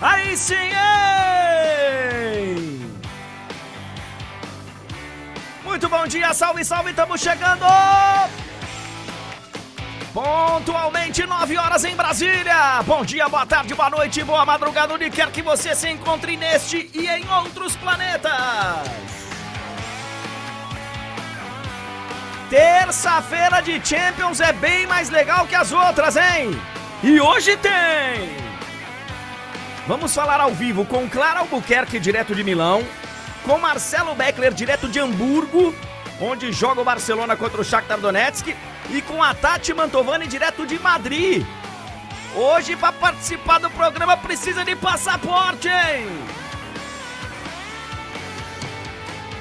Aí sim, hein? Muito bom dia, salve, salve, estamos chegando! Pontualmente 9 horas em Brasília. Bom dia, boa tarde, boa noite, boa madrugada, onde quer que você se encontre neste e em outros planetas. Terça-feira de Champions é bem mais legal que as outras, hein? E hoje tem! Vamos falar ao vivo com Clara Albuquerque, direto de Milão, com Marcelo Beckler, direto de Hamburgo, onde joga o Barcelona contra o Shakhtar Donetsk, e com a Tati Mantovani, direto de Madrid. Hoje, para participar do programa, precisa de passaporte?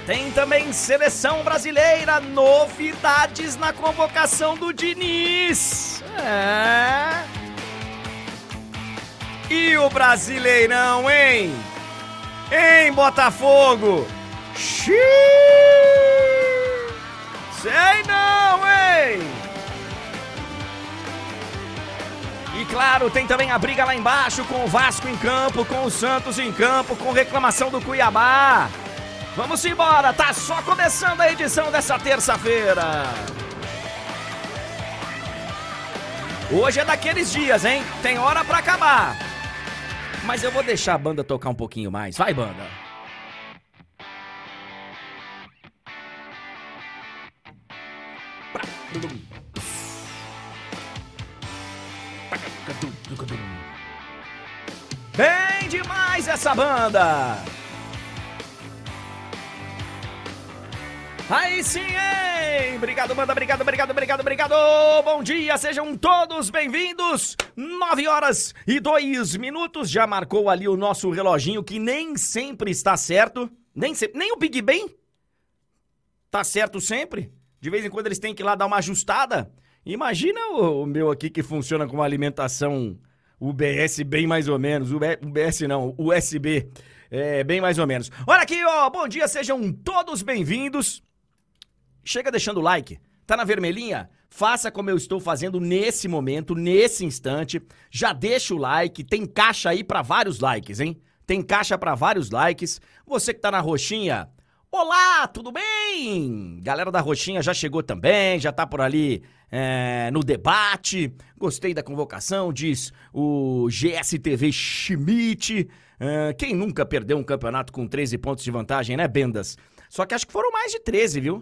Tem também seleção brasileira, novidades na convocação do Diniz. É. E o Brasileirão, hein? Em Botafogo. Xiii! Sei não, hein? E claro, tem também a briga lá embaixo com o Vasco em campo, com o Santos em campo, com reclamação do Cuiabá. Vamos embora, tá só começando a edição dessa terça-feira. Hoje é daqueles dias, hein? Tem hora para acabar. Mas eu vou deixar a banda tocar um pouquinho mais. Vai, banda. Bem demais essa banda! Aí sim, hein? Obrigado, banda, obrigado, obrigado, obrigado, obrigado! Bom dia, sejam todos bem-vindos! 9 horas e 2 minutos, já marcou ali o nosso reloginho que nem sempre está certo. Nem, nem o Big Ben tá certo sempre. De vez em quando eles têm que ir lá dar uma ajustada. Imagina o, o meu aqui que funciona com uma alimentação UBS bem mais ou menos. UBS não, USB. É, bem mais ou menos. Olha aqui, ó. Bom dia, sejam todos bem-vindos. Chega deixando o like. Tá na vermelhinha? Faça como eu estou fazendo nesse momento, nesse instante. Já deixa o like. Tem caixa aí para vários likes, hein? Tem caixa para vários likes. Você que tá na roxinha, Olá, tudo bem? Galera da Roxinha já chegou também, já tá por ali é, no debate. Gostei da convocação, diz o GSTV Schmidt. É, quem nunca perdeu um campeonato com 13 pontos de vantagem, né, Bendas? Só que acho que foram mais de 13, viu?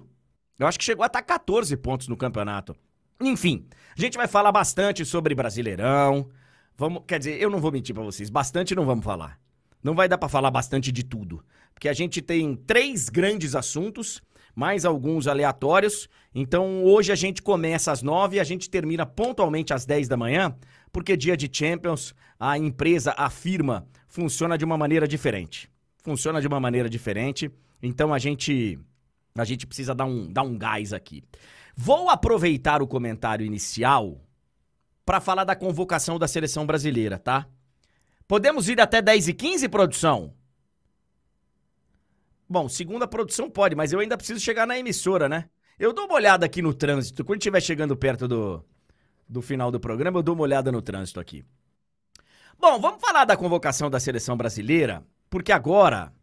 Eu acho que chegou a estar 14 pontos no campeonato. Enfim, a gente vai falar bastante sobre Brasileirão. Vamos, quer dizer, eu não vou mentir para vocês, bastante não vamos falar. Não vai dar para falar bastante de tudo, porque a gente tem três grandes assuntos, mais alguns aleatórios. Então hoje a gente começa às nove e a gente termina pontualmente às dez da manhã, porque dia de Champions, a empresa, a firma, funciona de uma maneira diferente. Funciona de uma maneira diferente. Então a gente a gente precisa dar um, dar um gás aqui. Vou aproveitar o comentário inicial para falar da convocação da seleção brasileira, tá? Podemos ir até 10 e 15, produção? Bom, segunda produção pode, mas eu ainda preciso chegar na emissora, né? Eu dou uma olhada aqui no trânsito. Quando estiver chegando perto do, do final do programa, eu dou uma olhada no trânsito aqui. Bom, vamos falar da convocação da seleção brasileira, porque agora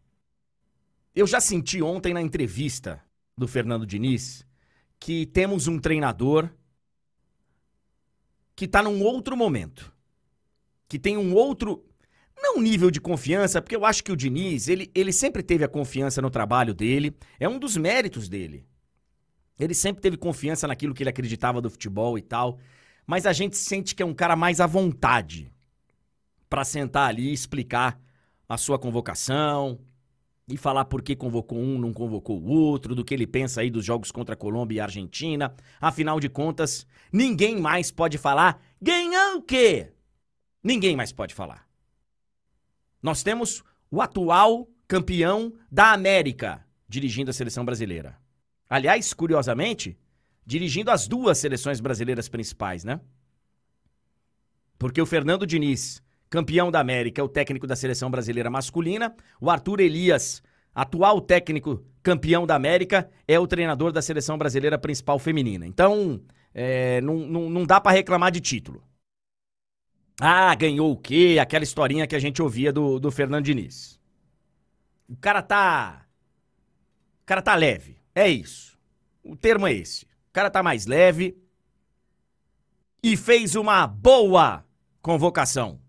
eu já senti ontem na entrevista do Fernando Diniz que temos um treinador que está num outro momento, que tem um outro não nível de confiança, porque eu acho que o Diniz, ele, ele sempre teve a confiança no trabalho dele, é um dos méritos dele. Ele sempre teve confiança naquilo que ele acreditava do futebol e tal, mas a gente sente que é um cara mais à vontade para sentar ali e explicar a sua convocação e falar por que convocou um, não convocou o outro, do que ele pensa aí dos jogos contra a Colômbia e a Argentina. Afinal de contas, ninguém mais pode falar ganhar o quê? Ninguém mais pode falar. Nós temos o atual campeão da América dirigindo a seleção brasileira. Aliás, curiosamente, dirigindo as duas seleções brasileiras principais, né? Porque o Fernando Diniz, campeão da América, é o técnico da seleção brasileira masculina, o Arthur Elias, atual técnico campeão da América, é o treinador da seleção brasileira principal feminina. Então, é, não, não, não dá para reclamar de título. Ah, ganhou o quê? Aquela historinha que a gente ouvia do, do Fernando Diniz. O cara tá. O cara tá leve. É isso. O termo é esse. O cara tá mais leve. E fez uma boa convocação.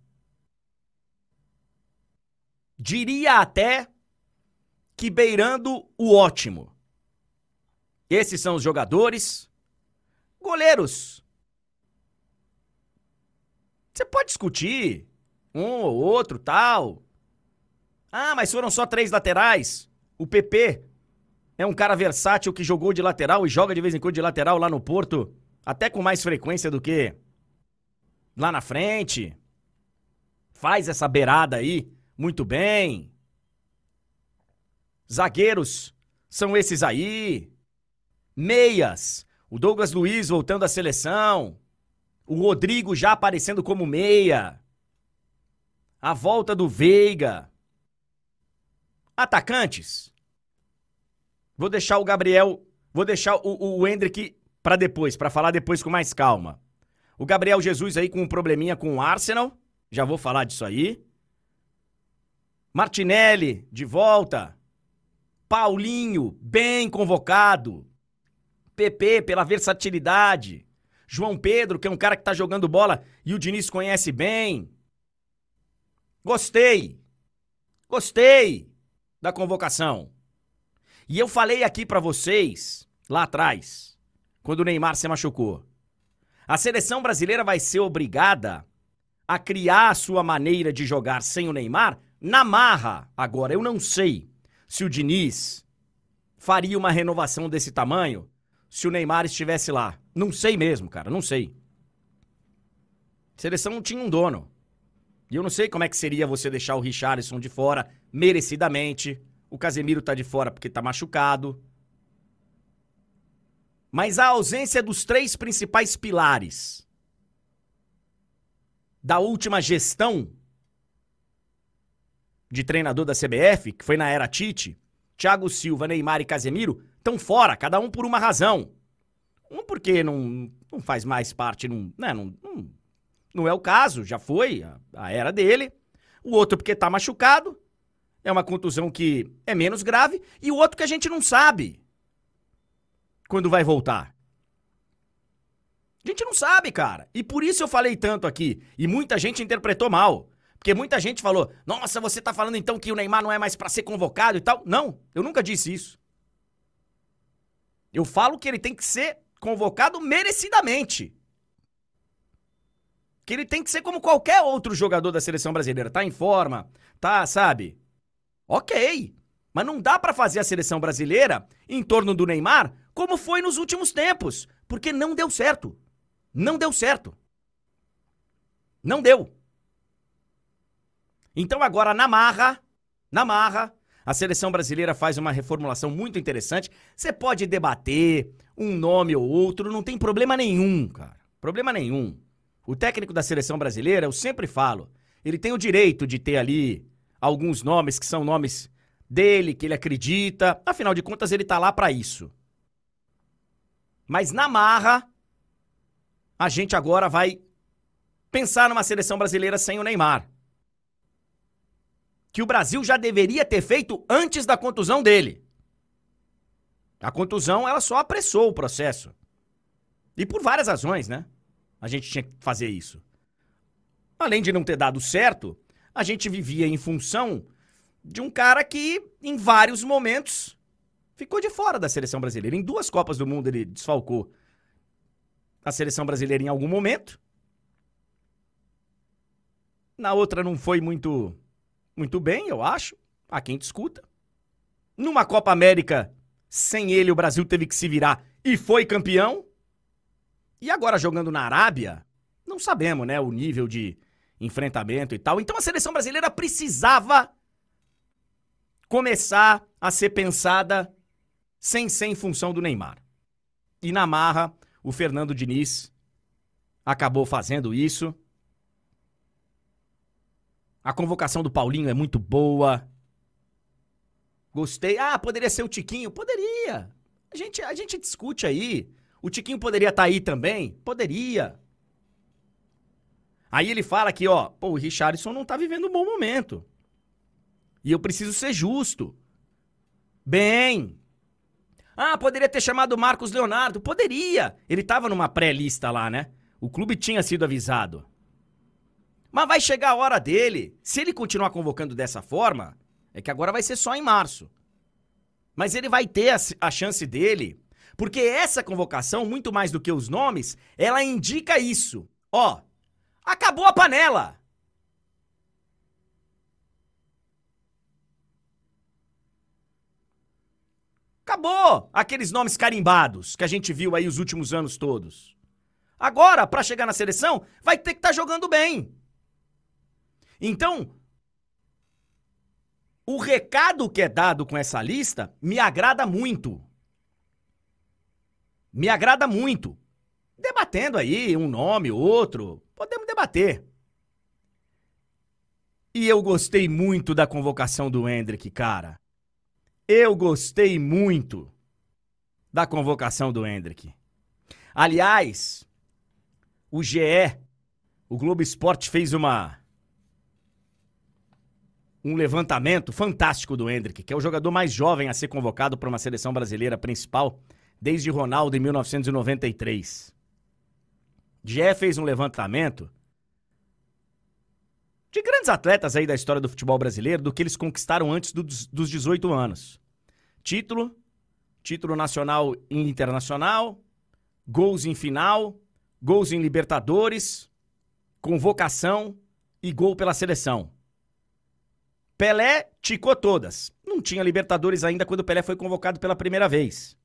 Diria até que beirando o ótimo. Esses são os jogadores. Goleiros. Você pode discutir um ou outro, tal. Ah, mas foram só três laterais. O PP é um cara versátil que jogou de lateral e joga de vez em quando de lateral lá no Porto, até com mais frequência do que lá na frente. Faz essa beirada aí muito bem. Zagueiros são esses aí. Meias. O Douglas Luiz voltando à seleção. O Rodrigo já aparecendo como meia. A volta do Veiga. Atacantes. Vou deixar o Gabriel, vou deixar o, o Hendrick para depois, para falar depois com mais calma. O Gabriel Jesus aí com um probleminha com o Arsenal. Já vou falar disso aí. Martinelli de volta. Paulinho, bem convocado. PP pela versatilidade. João Pedro, que é um cara que tá jogando bola e o Diniz conhece bem. Gostei. Gostei da convocação. E eu falei aqui para vocês lá atrás, quando o Neymar se machucou. A seleção brasileira vai ser obrigada a criar a sua maneira de jogar sem o Neymar na marra. Agora, eu não sei se o Diniz faria uma renovação desse tamanho se o Neymar estivesse lá. Não sei mesmo, cara, não sei. A seleção não tinha um dono. E eu não sei como é que seria você deixar o Richarlison de fora merecidamente. O Casemiro tá de fora porque tá machucado. Mas a ausência dos três principais pilares da última gestão de treinador da CBF, que foi na era Tite, Thiago Silva, Neymar e Casemiro, estão fora, cada um por uma razão. Um porque não, não faz mais parte, não, né, não, não, não é o caso, já foi a, a era dele. O outro porque tá machucado, é uma contusão que é menos grave. E o outro que a gente não sabe quando vai voltar. A gente não sabe, cara. E por isso eu falei tanto aqui. E muita gente interpretou mal. Porque muita gente falou: "Nossa, você tá falando então que o Neymar não é mais para ser convocado e tal?". Não, eu nunca disse isso. Eu falo que ele tem que ser convocado merecidamente. Que ele tem que ser como qualquer outro jogador da seleção brasileira, tá em forma, tá, sabe? OK. Mas não dá para fazer a seleção brasileira em torno do Neymar como foi nos últimos tempos, porque não deu certo. Não deu certo. Não deu. Então agora na marra, na marra, a seleção brasileira faz uma reformulação muito interessante. Você pode debater um nome ou outro, não tem problema nenhum, cara. Problema nenhum. O técnico da seleção brasileira, eu sempre falo, ele tem o direito de ter ali alguns nomes que são nomes dele, que ele acredita. Afinal de contas, ele tá lá para isso. Mas na marra, a gente agora vai pensar numa seleção brasileira sem o Neymar que o Brasil já deveria ter feito antes da contusão dele. A contusão, ela só apressou o processo. E por várias razões, né? A gente tinha que fazer isso. Além de não ter dado certo, a gente vivia em função de um cara que, em vários momentos, ficou de fora da seleção brasileira. Em duas Copas do Mundo ele desfalcou a seleção brasileira em algum momento. Na outra não foi muito muito bem, eu acho. Há quem discuta. Numa Copa América, sem ele, o Brasil teve que se virar e foi campeão. E agora jogando na Arábia, não sabemos, né, o nível de enfrentamento e tal. Então a seleção brasileira precisava começar a ser pensada sem ser em função do Neymar. E na marra, o Fernando Diniz acabou fazendo isso. A convocação do Paulinho é muito boa. Gostei. Ah, poderia ser o Tiquinho? Poderia. A gente, a gente discute aí. O Tiquinho poderia estar tá aí também? Poderia. Aí ele fala que, ó, pô, o Richardson não tá vivendo um bom momento. E eu preciso ser justo. Bem. Ah, poderia ter chamado o Marcos Leonardo. Poderia. Ele tava numa pré-lista lá, né? O clube tinha sido avisado. Mas vai chegar a hora dele. Se ele continuar convocando dessa forma, é que agora vai ser só em março. Mas ele vai ter a, a chance dele, porque essa convocação, muito mais do que os nomes, ela indica isso. Ó, acabou a panela. Acabou aqueles nomes carimbados que a gente viu aí os últimos anos todos. Agora, para chegar na seleção, vai ter que estar tá jogando bem. Então, o recado que é dado com essa lista me agrada muito. Me agrada muito. Debatendo aí um nome, outro, podemos debater. E eu gostei muito da convocação do Hendrick, cara. Eu gostei muito da convocação do Hendrick. Aliás, o GE, o Globo Esporte fez uma um levantamento fantástico do Hendrick, que é o jogador mais jovem a ser convocado para uma seleção brasileira principal desde Ronaldo em 1993. GE fez um levantamento de grandes atletas aí da história do futebol brasileiro, do que eles conquistaram antes do, dos 18 anos. Título, título nacional e internacional, gols em final, gols em Libertadores, convocação e gol pela seleção. Pelé ticou todas. Não tinha Libertadores ainda quando o Pelé foi convocado pela primeira vez.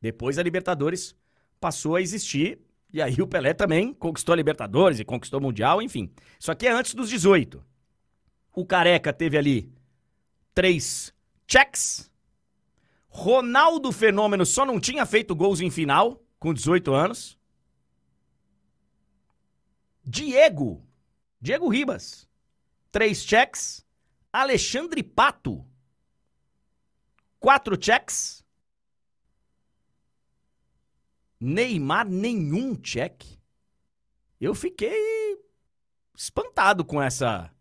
Depois a Libertadores passou a existir e aí o Pelé também conquistou a Libertadores e conquistou o Mundial, enfim. Isso aqui é antes dos 18. O Careca teve ali três checks. Ronaldo Fenômeno só não tinha feito gols em final com 18 anos. Diego, Diego Ribas, três checks. Alexandre Pato. Quatro checks. Neymar, nenhum check. Eu fiquei espantado com essa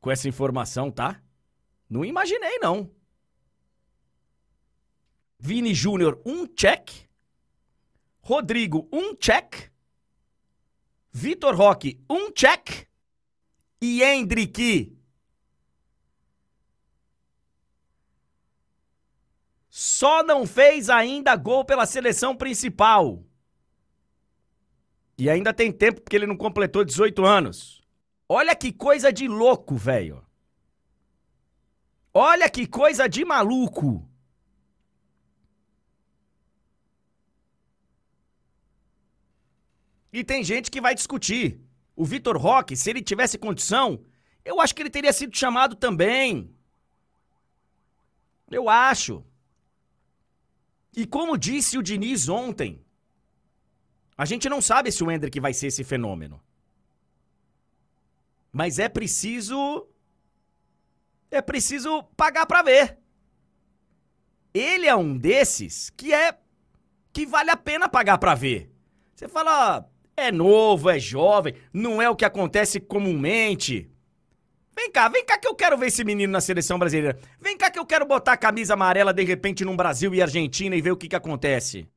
com essa informação, tá? Não imaginei não. Vini Júnior, um check. Rodrigo, um check. Vitor Roque, um check. E Hendrick, só não fez ainda gol pela seleção principal. E ainda tem tempo porque ele não completou 18 anos. Olha que coisa de louco, velho. Olha que coisa de maluco. E tem gente que vai discutir. O Vitor Roque, se ele tivesse condição, eu acho que ele teria sido chamado também. Eu acho. E como disse o Diniz ontem, a gente não sabe se o Hendrick vai ser esse fenômeno. Mas é preciso. É preciso pagar para ver. Ele é um desses que é. que vale a pena pagar para ver. Você fala, é novo, é jovem, não é o que acontece comumente. Vem cá, vem cá que eu quero ver esse menino na seleção brasileira. Vem cá que eu quero botar a camisa amarela de repente num Brasil e Argentina e ver o que que acontece.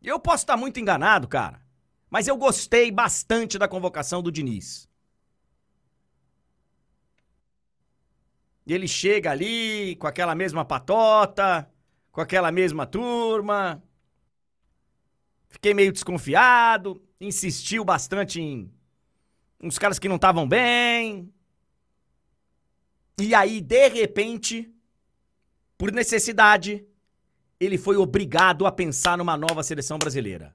Eu posso estar muito enganado, cara. Mas eu gostei bastante da convocação do Diniz. Ele chega ali com aquela mesma patota, com aquela mesma turma. Fiquei meio desconfiado, insistiu bastante em uns caras que não estavam bem. E aí, de repente, por necessidade, ele foi obrigado a pensar numa nova seleção brasileira.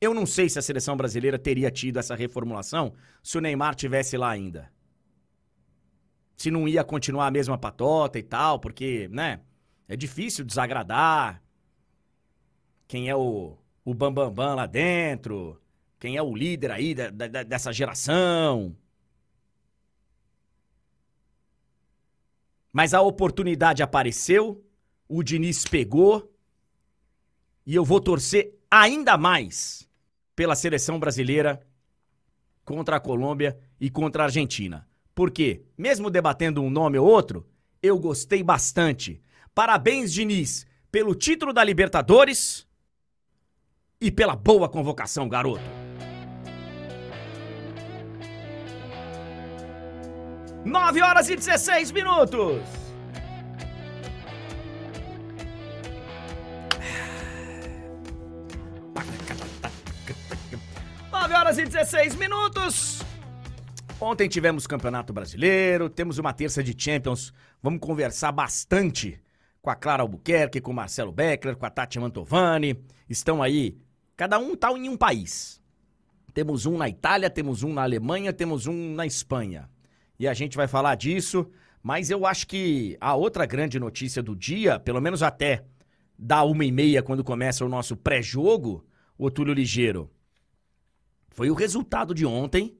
Eu não sei se a seleção brasileira teria tido essa reformulação se o Neymar tivesse lá ainda. Se não ia continuar a mesma patota e tal, porque, né? É difícil desagradar quem é o, o bambambam bam, bam lá dentro quem é o líder aí da, da, dessa geração. Mas a oportunidade apareceu, o Diniz pegou, e eu vou torcer ainda mais pela seleção brasileira contra a Colômbia e contra a Argentina. Porque, mesmo debatendo um nome ou outro, eu gostei bastante. Parabéns, Diniz, pelo título da Libertadores e pela boa convocação, garoto. Nove horas e 16 minutos. 9 horas e 16 minutos. Ontem tivemos Campeonato Brasileiro, temos uma terça de Champions. Vamos conversar bastante com a Clara Albuquerque, com o Marcelo Beckler, com a Tati Mantovani. Estão aí, cada um tá em um país. Temos um na Itália, temos um na Alemanha, temos um na Espanha. E a gente vai falar disso, mas eu acho que a outra grande notícia do dia, pelo menos até da uma e meia, quando começa o nosso pré-jogo, o Túlio Ligeiro, foi o resultado de ontem.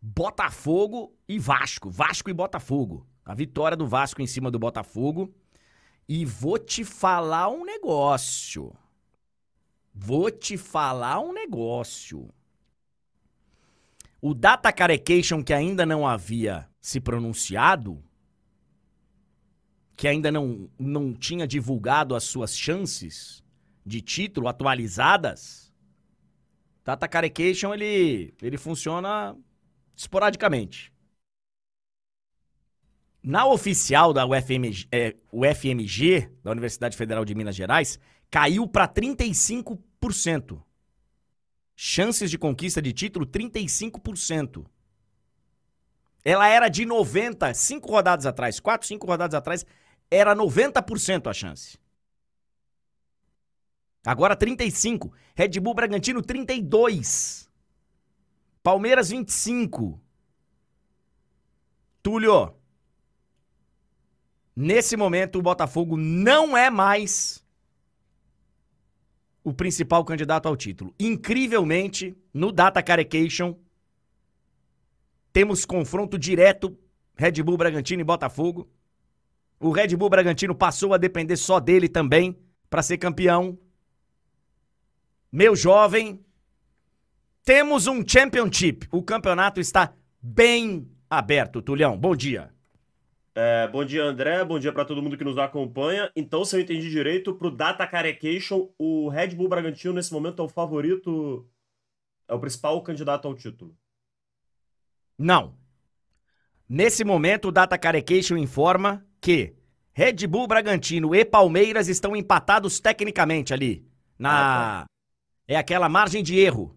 Botafogo e Vasco. Vasco e Botafogo. A vitória do Vasco em cima do Botafogo. E vou te falar um negócio. Vou te falar um negócio. O Data Carecation, que ainda não havia se pronunciado, que ainda não, não tinha divulgado as suas chances de título atualizadas, Data Carecation, ele, ele funciona esporadicamente. Na oficial da UFMG, é, UFMG, da Universidade Federal de Minas Gerais, caiu para 35%. Chances de conquista de título, 35%. Ela era de 90, cinco rodadas atrás, quatro, cinco rodadas atrás, era 90% a chance. Agora 35. Red Bull Bragantino 32. Palmeiras 25. Túlio. Nesse momento o Botafogo não é mais o principal candidato ao título. Incrivelmente, no Data Carecation temos confronto direto Red Bull Bragantino e Botafogo. O Red Bull Bragantino passou a depender só dele também para ser campeão meu jovem, temos um championship. O campeonato está bem aberto. Tulhão, bom dia. É, bom dia, André. Bom dia para todo mundo que nos acompanha. Então, se eu entendi direito, pro Data Carecation, o Red Bull Bragantino nesse momento é o favorito, é o principal candidato ao título. Não. Nesse momento, o Data Carecation informa que Red Bull Bragantino e Palmeiras estão empatados tecnicamente ali na ah, tá é aquela margem de erro.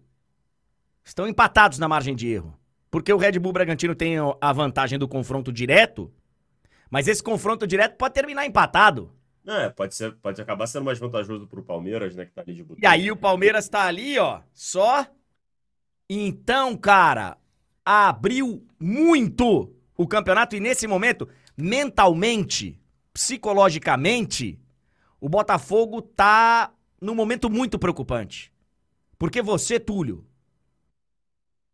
Estão empatados na margem de erro. Porque o Red Bull Bragantino tem a vantagem do confronto direto, mas esse confronto direto pode terminar empatado. É, pode, ser, pode acabar sendo mais vantajoso pro Palmeiras, né, que tá ali de botão. E aí o Palmeiras tá ali, ó, só. Então, cara, abriu muito o campeonato e nesse momento, mentalmente, psicologicamente, o Botafogo tá num momento muito preocupante. Porque você, Túlio,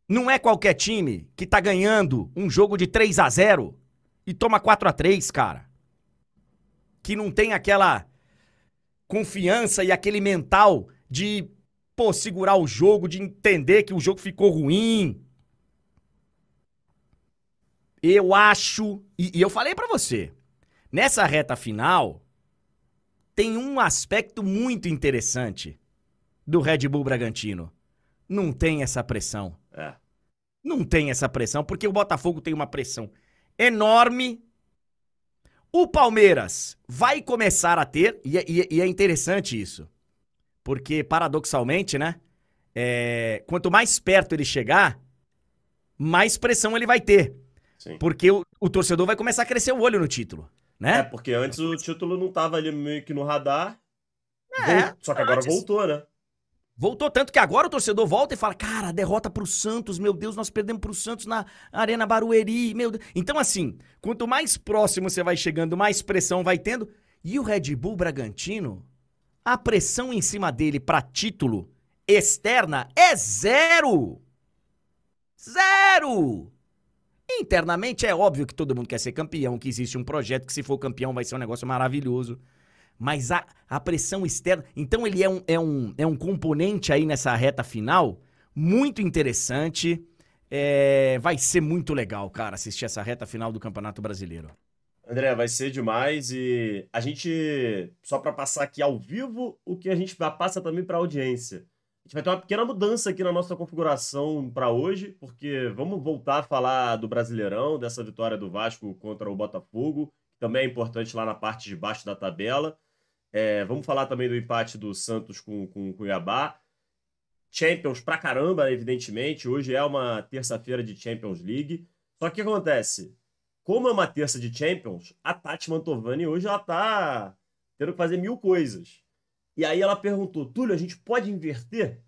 não é qualquer time que tá ganhando um jogo de 3 a 0 e toma 4 a 3 cara. Que não tem aquela confiança e aquele mental de, pô, segurar o jogo, de entender que o jogo ficou ruim. Eu acho, e, e eu falei para você, nessa reta final, tem um aspecto muito interessante do Red Bull Bragantino. Não tem essa pressão. É. Não tem essa pressão, porque o Botafogo tem uma pressão enorme. O Palmeiras vai começar a ter, e, é, e, e é interessante isso, porque paradoxalmente, né? É, quanto mais perto ele chegar, mais pressão ele vai ter. Sim. Porque o, o, torcedor vai começar a crescer o olho no título, né? É, porque antes o título não tava ali meio que no radar. É, só que agora antes... voltou, né? Voltou tanto que agora o torcedor volta e fala: Cara, derrota pro Santos, meu Deus, nós perdemos pro Santos na Arena Barueri, meu Deus. Então, assim, quanto mais próximo você vai chegando, mais pressão vai tendo. E o Red Bull Bragantino, a pressão em cima dele para título externa é zero! Zero! Internamente é óbvio que todo mundo quer ser campeão, que existe um projeto que, se for campeão, vai ser um negócio maravilhoso. Mas a, a pressão externa. Então ele é um, é, um, é um componente aí nessa reta final muito interessante. É, vai ser muito legal, cara, assistir essa reta final do Campeonato Brasileiro. André, vai ser demais e a gente, só para passar aqui ao vivo, o que a gente passa também para a audiência. A gente vai ter uma pequena mudança aqui na nossa configuração para hoje, porque vamos voltar a falar do Brasileirão, dessa vitória do Vasco contra o Botafogo, que também é importante lá na parte de baixo da tabela. É, vamos falar também do empate do Santos com, com o Cuiabá. Champions pra caramba, evidentemente. Hoje é uma terça-feira de Champions League. Só que o que acontece? Como é uma terça de Champions, a Tati Mantovani hoje ela tá tendo que fazer mil coisas. E aí ela perguntou: Túlio, a gente pode inverter?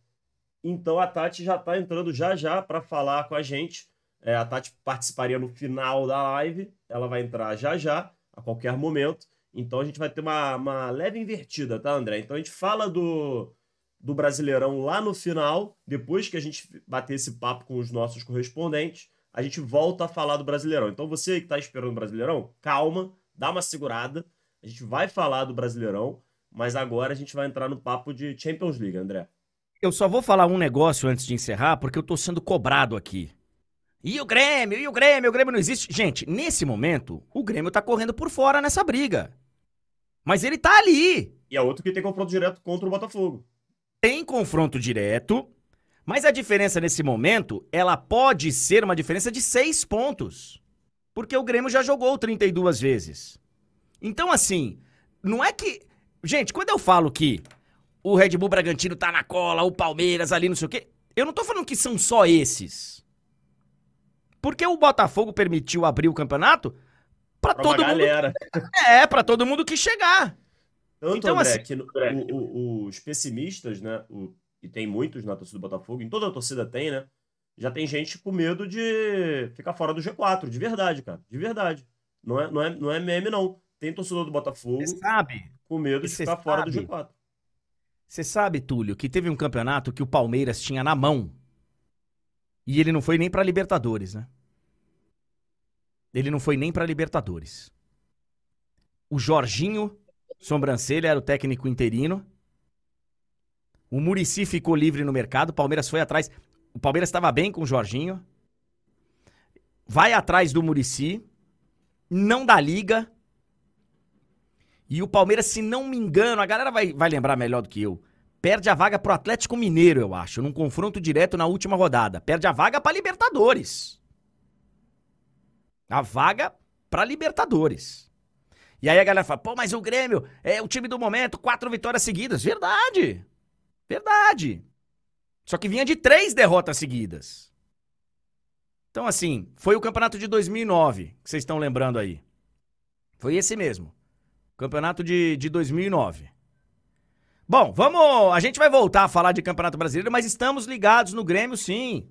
Então a Tati já tá entrando já já para falar com a gente. É, a Tati participaria no final da live. Ela vai entrar já já, a qualquer momento. Então a gente vai ter uma, uma leve invertida, tá, André? Então a gente fala do, do Brasileirão lá no final, depois que a gente bater esse papo com os nossos correspondentes, a gente volta a falar do Brasileirão. Então você que está esperando o Brasileirão, calma, dá uma segurada. A gente vai falar do Brasileirão, mas agora a gente vai entrar no papo de Champions League, André. Eu só vou falar um negócio antes de encerrar, porque eu tô sendo cobrado aqui. E o Grêmio, e o Grêmio, o Grêmio não existe. Gente, nesse momento, o Grêmio tá correndo por fora nessa briga. Mas ele tá ali. E é outro que tem confronto direto contra o Botafogo tem confronto direto, mas a diferença nesse momento, ela pode ser uma diferença de seis pontos. Porque o Grêmio já jogou 32 vezes. Então, assim, não é que. Gente, quando eu falo que o Red Bull Bragantino tá na cola, o Palmeiras ali, não sei o quê, eu não tô falando que são só esses. Porque o Botafogo permitiu abrir o campeonato para todo galera. mundo. É, para todo mundo que chegar. Tanto, então, André, assim, que no, o, o, os pessimistas, né? O, e tem muitos na torcida do Botafogo, em toda a torcida tem, né? Já tem gente com medo de ficar fora do G4, de verdade, cara. De verdade. Não é, não é, não é meme, não. Tem torcedor do Botafogo sabe, com medo de ficar fora do G4. Você sabe, Túlio, que teve um campeonato que o Palmeiras tinha na mão e ele não foi nem para Libertadores, né? Ele não foi nem para Libertadores. O Jorginho Sobrancelha era o técnico interino. O Murici ficou livre no mercado. O Palmeiras foi atrás. O Palmeiras estava bem com o Jorginho. Vai atrás do Murici. Não dá liga. E o Palmeiras, se não me engano, a galera vai, vai lembrar melhor do que eu. Perde a vaga pro Atlético Mineiro, eu acho, num confronto direto na última rodada. Perde a vaga para Libertadores. A vaga para Libertadores. E aí a galera fala, pô, mas o Grêmio é o time do momento, quatro vitórias seguidas. Verdade. Verdade. Só que vinha de três derrotas seguidas. Então, assim, foi o campeonato de 2009, que vocês estão lembrando aí. Foi esse mesmo. Campeonato de, de 2009. Bom, vamos. A gente vai voltar a falar de Campeonato Brasileiro, mas estamos ligados no Grêmio, sim.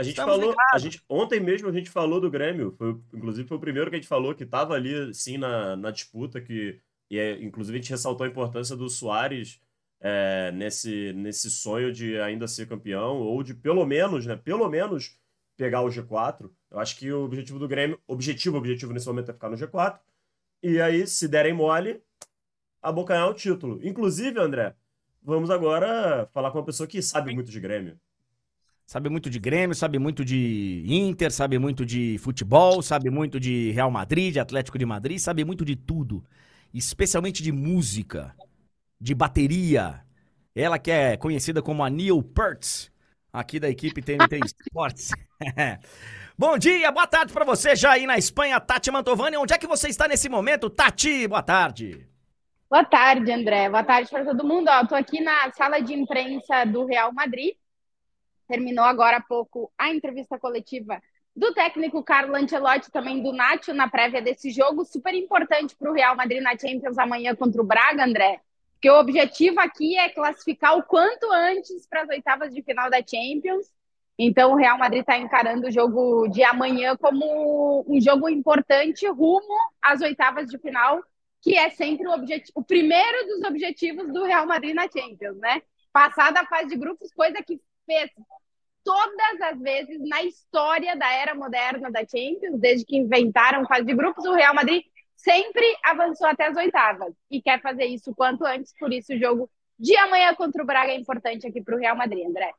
A gente Estamos falou, a gente, ontem mesmo a gente falou do Grêmio, foi, inclusive foi o primeiro que a gente falou que estava ali, sim, na, na disputa, que, e é, inclusive a gente ressaltou a importância do Soares é, nesse, nesse sonho de ainda ser campeão, ou de pelo menos, né, pelo menos pegar o G4. Eu acho que o objetivo do Grêmio, objetivo, objetivo nesse momento é ficar no G4, e aí, se derem mole, abocanhar o título. Inclusive, André, vamos agora falar com uma pessoa que sabe muito de Grêmio. Sabe muito de Grêmio, sabe muito de Inter, sabe muito de futebol, sabe muito de Real Madrid, de Atlético de Madrid, sabe muito de tudo. Especialmente de música, de bateria. Ela que é conhecida como a Neil Pertz, aqui da equipe TNT Sports. Bom dia, boa tarde para você já aí na Espanha, Tati Mantovani. Onde é que você está nesse momento? Tati, boa tarde. Boa tarde, André. Boa tarde para todo mundo. Tô aqui na sala de imprensa do Real Madrid terminou agora há pouco a entrevista coletiva do técnico Carlo Ancelotti, também do Nacho, na prévia desse jogo, super importante para o Real Madrid na Champions amanhã contra o Braga, André, porque o objetivo aqui é classificar o quanto antes para as oitavas de final da Champions. Então, o Real Madrid está encarando o jogo de amanhã como um jogo importante rumo às oitavas de final, que é sempre o, objetivo, o primeiro dos objetivos do Real Madrid na Champions, né? Passar da fase de grupos, coisa que fez todas as vezes na história da era moderna da Champions, desde que inventaram fase de grupos, o Real Madrid sempre avançou até as oitavas e quer fazer isso quanto antes, por isso o jogo de amanhã contra o Braga é importante aqui para o Real Madrid, André.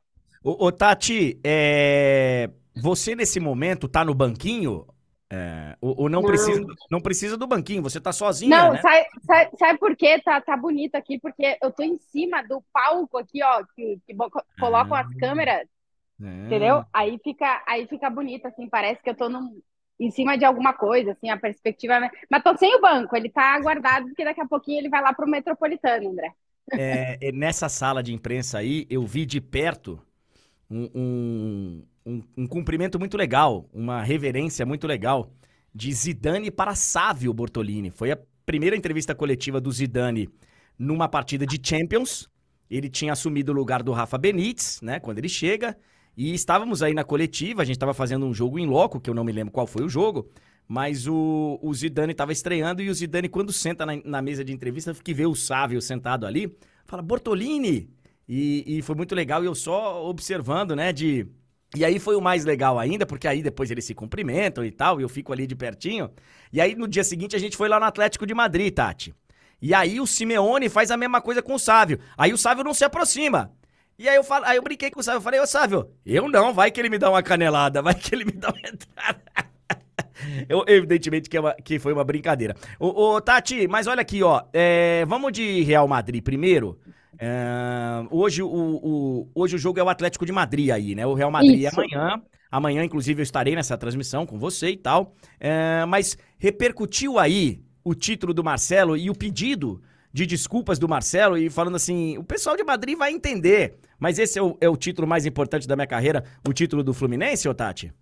Ô, ô Tati, é... você nesse momento tá no banquinho? É... Ou, ou não, não, Precisa, não precisa do banquinho, você tá sozinha, Não, né? sabe, sabe, sabe por quê? Tá, tá bonito aqui, porque eu tô em cima do palco aqui, ó, que, que colocam ah. as câmeras, é. entendeu? Aí fica, aí fica bonito, assim, parece que eu tô num, em cima de alguma coisa, assim, a perspectiva. Mas tô sem o banco, ele tá aguardado, porque daqui a pouquinho ele vai lá pro Metropolitano, André. É, nessa sala de imprensa aí, eu vi de perto um, um, um, um cumprimento muito legal, uma reverência muito legal de Zidane para Sávio Bortolini. Foi a primeira entrevista coletiva do Zidane numa partida de Champions. Ele tinha assumido o lugar do Rafa Benítez, né, quando ele chega. E estávamos aí na coletiva, a gente estava fazendo um jogo em loco, que eu não me lembro qual foi o jogo, mas o, o Zidane estava estreando e o Zidane, quando senta na, na mesa de entrevista, que vê o Sávio sentado ali, fala, Bortolini! E, e foi muito legal, e eu só observando, né, de... E aí foi o mais legal ainda, porque aí depois eles se cumprimentam e tal, e eu fico ali de pertinho. E aí no dia seguinte a gente foi lá no Atlético de Madrid, Tati. E aí o Simeone faz a mesma coisa com o Sávio. Aí o Sávio não se aproxima. E aí eu, falo, aí eu brinquei com o Sávio, eu falei, ô Sávio, eu não, vai que ele me dá uma canelada, vai que ele me dá uma entrada. Eu, evidentemente que, é uma, que, foi uma brincadeira. Ô, ô, Tati, mas olha aqui, ó. É, vamos de Real Madrid primeiro. É, hoje, o, o, hoje o jogo é o Atlético de Madrid aí, né? O Real Madrid é Isso. é amanhã. Amanhã, inclusive, eu estarei nessa transmissão com você e tal. É, mas repercutiu aí o título do Marcelo e o pedido de desculpas do Marcelo e falando assim: o pessoal de Madrid vai entender. Mas esse é o, é o título mais importante da minha carreira, o título do Fluminense, ô Tati?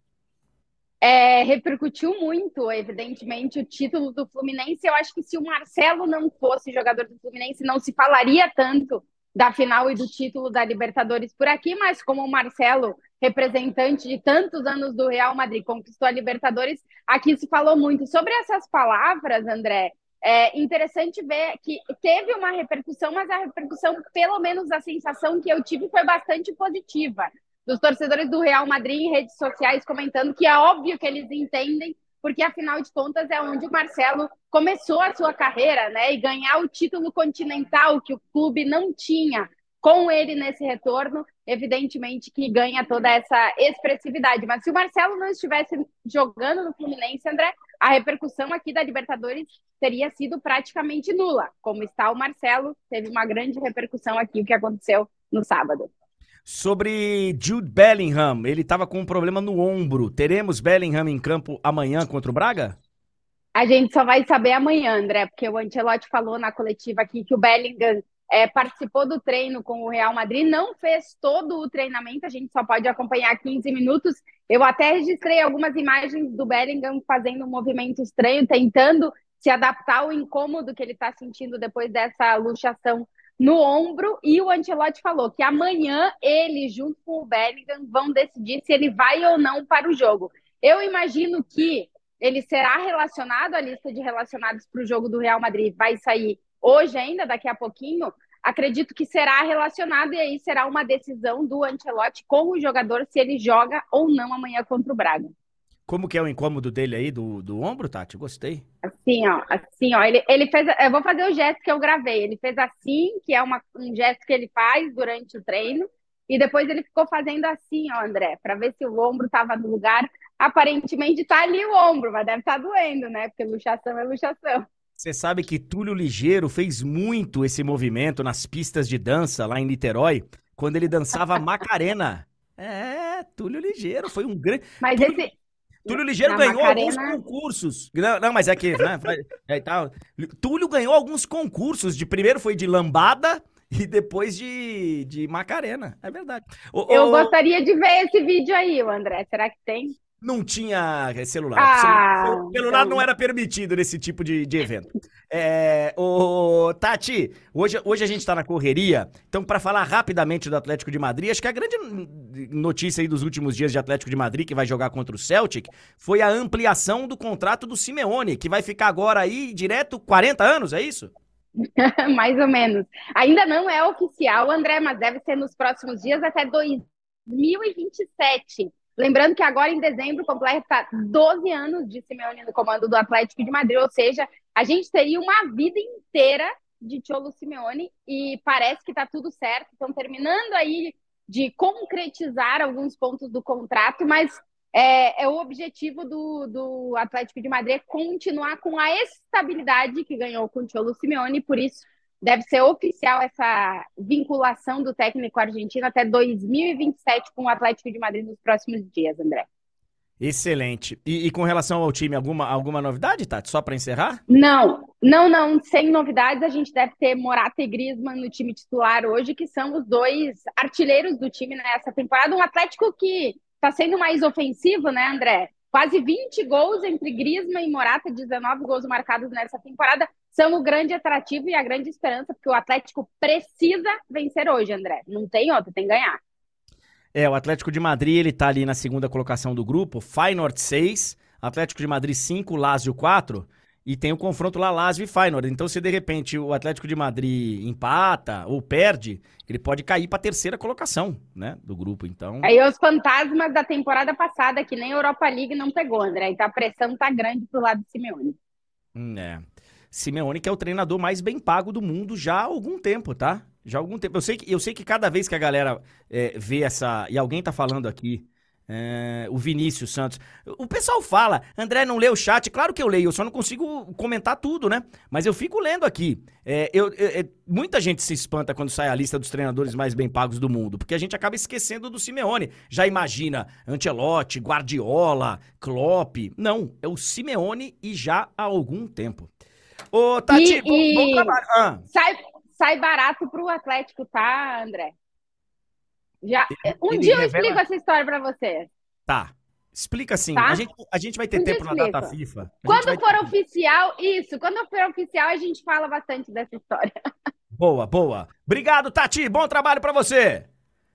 É, repercutiu muito, evidentemente, o título do Fluminense. Eu acho que se o Marcelo não fosse jogador do Fluminense, não se falaria tanto da final e do título da Libertadores por aqui, mas como o Marcelo, representante de tantos anos do Real Madrid, conquistou a Libertadores, aqui se falou muito sobre essas palavras, André. É interessante ver que teve uma repercussão, mas a repercussão, pelo menos a sensação que eu tive, foi bastante positiva. Dos torcedores do Real Madrid em redes sociais comentando que é óbvio que eles entendem, porque afinal de contas é onde o Marcelo começou a sua carreira, né? E ganhar o título continental que o clube não tinha com ele nesse retorno, evidentemente que ganha toda essa expressividade. Mas se o Marcelo não estivesse jogando no Fluminense, André, a repercussão aqui da Libertadores teria sido praticamente nula. Como está o Marcelo, teve uma grande repercussão aqui o que aconteceu no sábado. Sobre Jude Bellingham, ele estava com um problema no ombro. Teremos Bellingham em campo amanhã contra o Braga? A gente só vai saber amanhã, André, porque o Ancelotti falou na coletiva aqui que o Bellingham é, participou do treino com o Real Madrid, não fez todo o treinamento, a gente só pode acompanhar 15 minutos. Eu até registrei algumas imagens do Bellingham fazendo um movimento estranho, tentando se adaptar ao incômodo que ele está sentindo depois dessa luxação no ombro. E o Ancelotti falou que amanhã ele, junto com o Bellingham, vão decidir se ele vai ou não para o jogo. Eu imagino que ele será relacionado, a lista de relacionados para o jogo do Real Madrid vai sair hoje ainda, daqui a pouquinho, acredito que será relacionado e aí será uma decisão do Ancelotti com o jogador se ele joga ou não amanhã contra o Braga. Como que é o incômodo dele aí do, do ombro, Tati? Gostei. Assim, ó, assim, ó, ele, ele fez, eu vou fazer o gesto que eu gravei, ele fez assim, que é uma, um gesto que ele faz durante o treino, e depois ele ficou fazendo assim, ó, André, para ver se o ombro estava no lugar. Aparentemente tá ali o ombro, mas deve estar tá doendo, né? Porque luxação é luxação. Você sabe que Túlio Ligeiro fez muito esse movimento nas pistas de dança lá em Niterói, quando ele dançava Macarena. É, Túlio Ligeiro foi um grande. Mas Túlio... esse. Túlio Ligeiro ganhou Macarena... alguns concursos. Não, não, mas é que. Né, é, tal. Túlio ganhou alguns concursos. De primeiro foi de lambada e depois de, de Macarena. É verdade. O, Eu o... gostaria de ver esse vídeo aí, André. Será que tem? Não tinha celular. Ah, o celular então... não era permitido nesse tipo de, de evento. É, o Tati, hoje, hoje a gente está na correria, então para falar rapidamente do Atlético de Madrid, acho que a grande notícia aí dos últimos dias de Atlético de Madrid, que vai jogar contra o Celtic, foi a ampliação do contrato do Simeone, que vai ficar agora aí direto 40 anos, é isso? Mais ou menos. Ainda não é oficial, André, mas deve ser nos próximos dias até 2027. Lembrando que agora em dezembro completa 12 anos de Simeone no comando do Atlético de Madrid, ou seja, a gente teria uma vida inteira de Cholo Simeone e parece que está tudo certo. Estão terminando aí de concretizar alguns pontos do contrato, mas é, é, o objetivo do, do Atlético de Madrid continuar com a estabilidade que ganhou com o Cholo Simeone, por isso deve ser oficial essa vinculação do técnico argentino até 2027 com o Atlético de Madrid nos próximos dias, André. Excelente. E, e, com relação ao time, alguma, alguma novidade, Tati? Só para encerrar? Não, não, não. Sem novidades, a gente deve ter Morata e Griezmann no time titular hoje, que são os dois artilheiros do time nessa temporada. Um Atlético que está sendo mais ofensivo, né, André? Quase 20 gols entre Griezmann e Morata, 19 gols marcados nessa temporada, são o grande atrativo e a grande esperança, porque o Atlético precisa vencer hoje, André. Não tem outro, tem que ganhar. É, o Atlético de Madrid, ele tá ali na segunda colocação do grupo, Feyenoord 6, Atlético de Madrid 5, Lazio 4, e tem o confronto lá Lazio e Feyenoord. Então, se de repente o Atlético de Madrid empata ou perde, ele pode cair para a terceira colocação, né, do grupo. Então. Aí os fantasmas da temporada passada, que nem a Europa League não pegou, André. Então a pressão tá grande pro lado de Simeone. Hum, é. Simeone que é o treinador mais bem pago do mundo já há algum tempo, tá? Já há algum tempo. Eu sei que, eu sei que cada vez que a galera é, vê essa. E alguém tá falando aqui. É, o Vinícius Santos. O pessoal fala, André não lê o chat. Claro que eu leio, eu só não consigo comentar tudo, né? Mas eu fico lendo aqui. É, eu, é, muita gente se espanta quando sai a lista dos treinadores mais bem pagos do mundo, porque a gente acaba esquecendo do Simeone. Já imagina Ancelotti, Guardiola, Klopp. Não, é o Simeone e já há algum tempo. Ô, Tati, e, bom, e... bom trabalho. Ah. Sai, sai barato pro Atlético, tá, André? Já, um dia eu explico essa história para você. Tá. Explica assim. Tá? A, gente, a gente vai ter um tempo na data FIFA. Quando for ter... oficial, isso. Quando for oficial, a gente fala bastante dessa história. Boa, boa. Obrigado, Tati. Bom trabalho para você.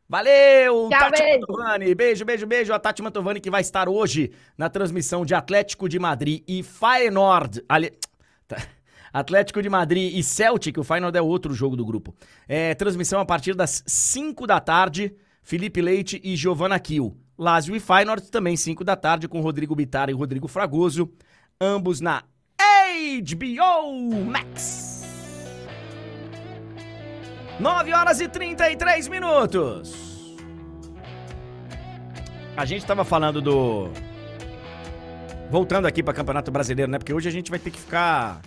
Valeu, Tchau, Tati beijo. Mantovani. Beijo, beijo, beijo. A Tati Mantovani que vai estar hoje na transmissão de Atlético de Madrid e Feyenoord. Ali... Tá. Atlético de Madrid e Celtic, o Feyenoord é outro jogo do grupo. É, transmissão a partir das 5 da tarde, Felipe Leite e Giovanna Kiel. Lazio e Feyenoord também 5 da tarde com Rodrigo Bitar e Rodrigo Fragoso, ambos na HBO Max. 9 horas e 33 minutos. A gente tava falando do Voltando aqui para Campeonato Brasileiro, né? Porque hoje a gente vai ter que ficar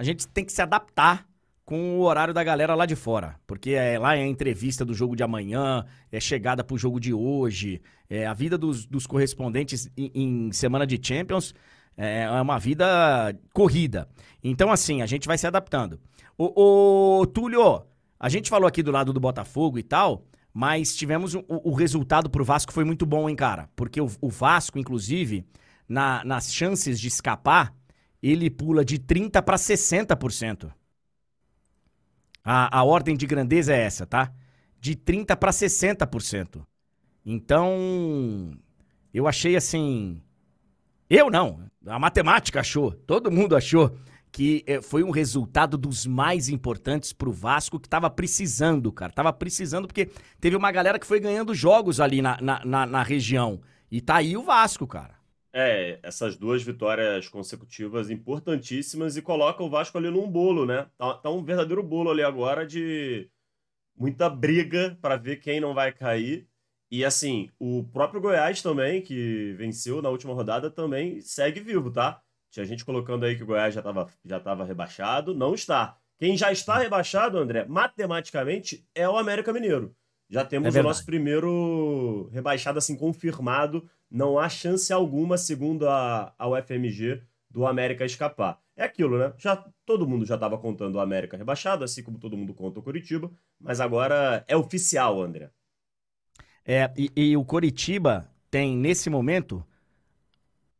a gente tem que se adaptar com o horário da galera lá de fora. Porque é, lá é a entrevista do jogo de amanhã, é chegada pro jogo de hoje, é a vida dos, dos correspondentes em, em, semana de Champions é, é uma vida corrida. Então, assim, a gente vai se adaptando. O, o Túlio, a gente falou aqui do lado do Botafogo e tal, mas tivemos o, o resultado pro Vasco foi muito bom, hein, cara? Porque o, o Vasco, inclusive, na, nas chances de escapar, ele pula de 30% para 60%. A, a ordem de grandeza é essa, tá? De 30% para 60%. Então, eu achei assim. Eu não, a matemática achou, todo mundo achou que eh, foi um resultado dos mais importantes pro Vasco que tava precisando, cara. Tava precisando porque teve uma galera que foi ganhando jogos ali na, na, na, na região. E tá aí o Vasco, cara. É, essas duas vitórias consecutivas importantíssimas e coloca o Vasco ali num bolo, né? Tá, tá um verdadeiro bolo ali agora de muita briga para ver quem não vai cair. E assim, o próprio Goiás também, que venceu na última rodada, também segue vivo, tá? Tinha gente colocando aí que o Goiás já estava já tava rebaixado, não está. Quem já está rebaixado, André, matematicamente, é o América Mineiro. Já temos é o nosso primeiro rebaixado assim confirmado não há chance alguma, segundo a, a UFMG, do América escapar. É aquilo, né? Já todo mundo já estava contando o América rebaixado, assim como todo mundo conta o Curitiba, mas agora é oficial, André. É, e, e o Curitiba tem nesse momento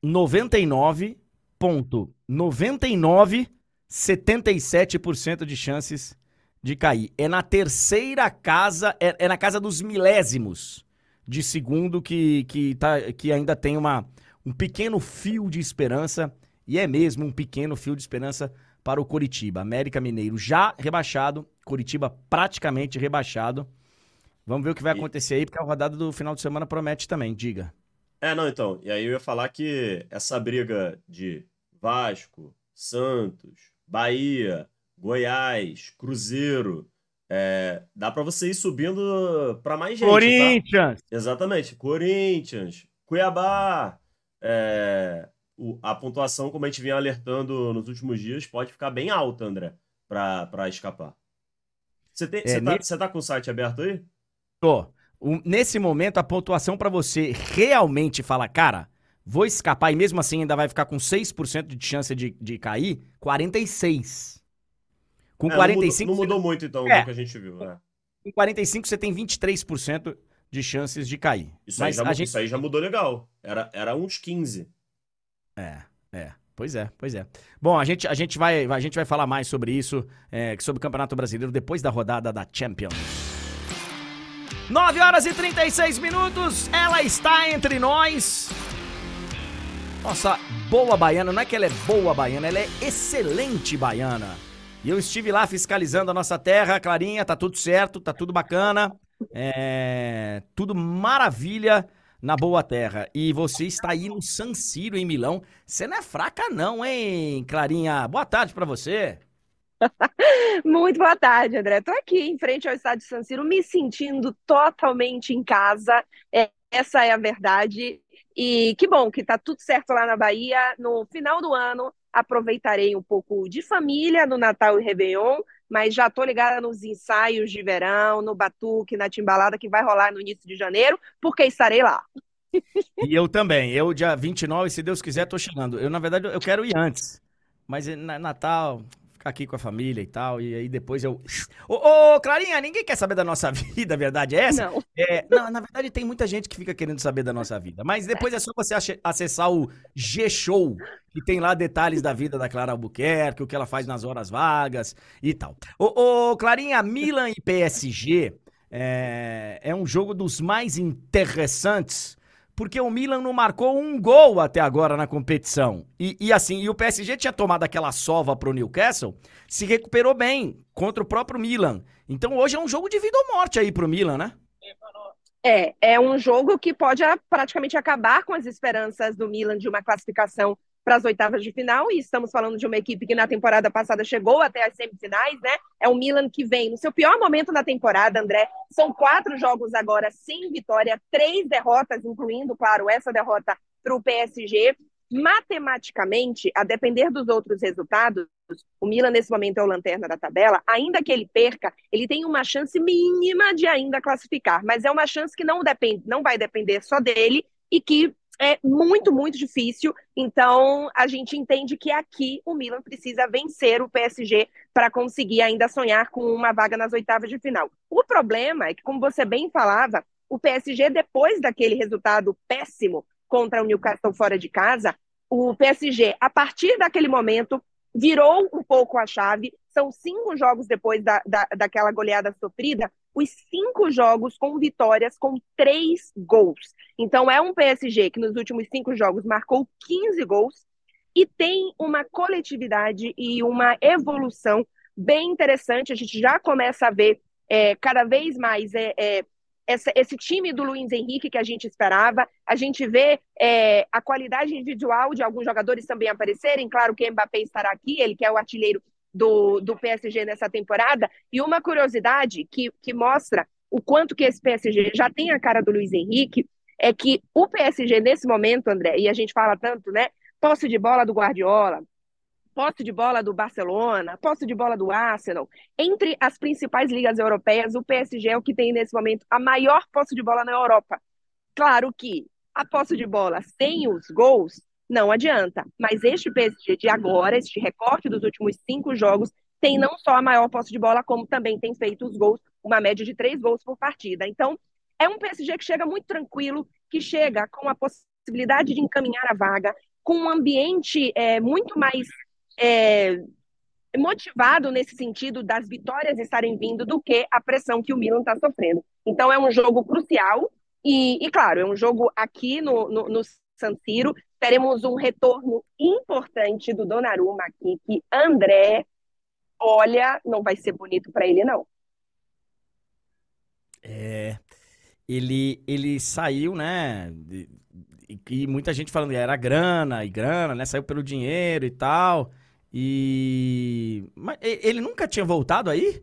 99,9977% de chances de cair. É na terceira casa, é, é na casa dos milésimos de segundo que, que, tá, que ainda tem uma, um pequeno fio de esperança, e é mesmo um pequeno fio de esperança para o Coritiba. América Mineiro já rebaixado, Coritiba praticamente rebaixado. Vamos ver o que vai acontecer aí, porque a rodada do final de semana promete também, diga. É, não, então. E aí eu ia falar que essa briga de Vasco, Santos, Bahia, Goiás, Cruzeiro. É, dá para você ir subindo para mais gente. Tá? Corinthians! Tá? Exatamente. Corinthians, Cuiabá. É, o, a pontuação, como a gente vinha alertando nos últimos dias, pode ficar bem alta, André, para escapar. Você, tem, é, você, tá, tá com o site aberto aí? Tô. nesse momento, a pontuação para você realmente falar, cara, vou escapar e mesmo assim ainda vai ficar com 6% de chance de, de cair, 46. Com é, 45. Não mudou, não mudou muito, então, é. do que a gente viu, né? Com 45, você tem 23% de chances de cair. Isso, Mas aí, já, gente... isso aí já mudou legal. Era, era uns 15. É, é. Pois é, pois é. Bom, a gente, a gente, vai, a gente vai falar mais sobre isso, é, sobre o Campeonato Brasileiro, depois da rodada da Champions. 9 horas e 36 minutos, ela está entre nós. Nossa, boa baiana, não é que ela é boa baiana, ela é excelente baiana. E eu estive lá fiscalizando a nossa terra, Clarinha, tá tudo certo, tá tudo bacana, é, tudo maravilha na boa terra. E você está aí no San Siro, em Milão. Você não é fraca não, hein, Clarinha? Boa tarde para você. Muito boa tarde, André. Tô aqui em frente ao estádio San Siro, me sentindo totalmente em casa. É, essa é a verdade. E que bom que tá tudo certo lá na Bahia. No final do ano, aproveitarei um pouco de família no Natal e Réveillon, mas já tô ligada nos ensaios de verão, no batuque, na timbalada que vai rolar no início de janeiro, porque estarei lá. E eu também. Eu, dia 29, se Deus quiser, tô chegando. Eu, na verdade, eu quero ir antes. Mas Natal, ficar aqui com a família e tal. E aí depois eu. Ô, ô, Clarinha, ninguém quer saber da nossa vida, a verdade é essa? Não. É, não. Na verdade, tem muita gente que fica querendo saber da nossa vida. Mas depois é só você acessar o G-Show, que tem lá detalhes da vida da Clara Albuquerque, o que ela faz nas horas vagas e tal. Ô, ô Clarinha, Milan e PSG é, é um jogo dos mais interessantes porque o Milan não marcou um gol até agora na competição. E, e, assim, e o PSG tinha tomado aquela sova pro Newcastle, se recuperou bem contra o próprio Milan. Então hoje é um jogo de vida ou morte aí pro Milan, né? É, é um jogo que pode praticamente acabar com as esperanças do Milan de uma classificação para as oitavas de final, e estamos falando de uma equipe que na temporada passada chegou até as semifinais, né? É o Milan que vem no seu pior momento da temporada, André. São quatro jogos agora sem vitória, três derrotas, incluindo, claro, essa derrota para o PSG. Matematicamente, a depender dos outros resultados, o Milan nesse momento é o lanterna da tabela, ainda que ele perca, ele tem uma chance mínima de ainda classificar, mas é uma chance que não depende, não vai depender só dele e que é muito, muito difícil. Então, a gente entende que aqui o Milan precisa vencer o PSG para conseguir ainda sonhar com uma vaga nas oitavas de final. O problema é que, como você bem falava, o PSG, depois daquele resultado péssimo contra o Newcastle fora de casa, o PSG, a partir daquele momento, virou um pouco a chave. São cinco jogos depois da, da, daquela goleada sofrida, os cinco jogos com vitórias com três gols. Então, é um PSG que nos últimos cinco jogos marcou 15 gols e tem uma coletividade e uma evolução bem interessante. A gente já começa a ver é, cada vez mais é, é, essa, esse time do Luiz Henrique que a gente esperava. A gente vê é, a qualidade individual de alguns jogadores também aparecerem. Claro que Mbappé estará aqui, ele que é o artilheiro do, do PSG nessa temporada. E uma curiosidade que, que mostra o quanto que esse PSG já tem a cara do Luiz Henrique é que o PSG nesse momento, André, e a gente fala tanto, né? Posse de bola do Guardiola, posse de bola do Barcelona, posse de bola do Arsenal. Entre as principais ligas europeias, o PSG é o que tem nesse momento a maior posse de bola na Europa. Claro que a posse de bola sem os gols não adianta. Mas este PSG de agora, este recorte dos últimos cinco jogos, tem não só a maior posse de bola, como também tem feito os gols, uma média de três gols por partida. Então, é um PSG que chega muito tranquilo, que chega com a possibilidade de encaminhar a vaga, com um ambiente é, muito mais é, motivado nesse sentido das vitórias estarem vindo do que a pressão que o Milan está sofrendo. Então, é um jogo crucial. E, e, claro, é um jogo aqui no, no, no San Siro, teremos um retorno importante do Donnarumma aqui, que André, olha, não vai ser bonito para ele, não. É, ele, ele saiu, né, e, e muita gente falando era grana e grana, né, saiu pelo dinheiro e tal, E. Mas ele nunca tinha voltado aí?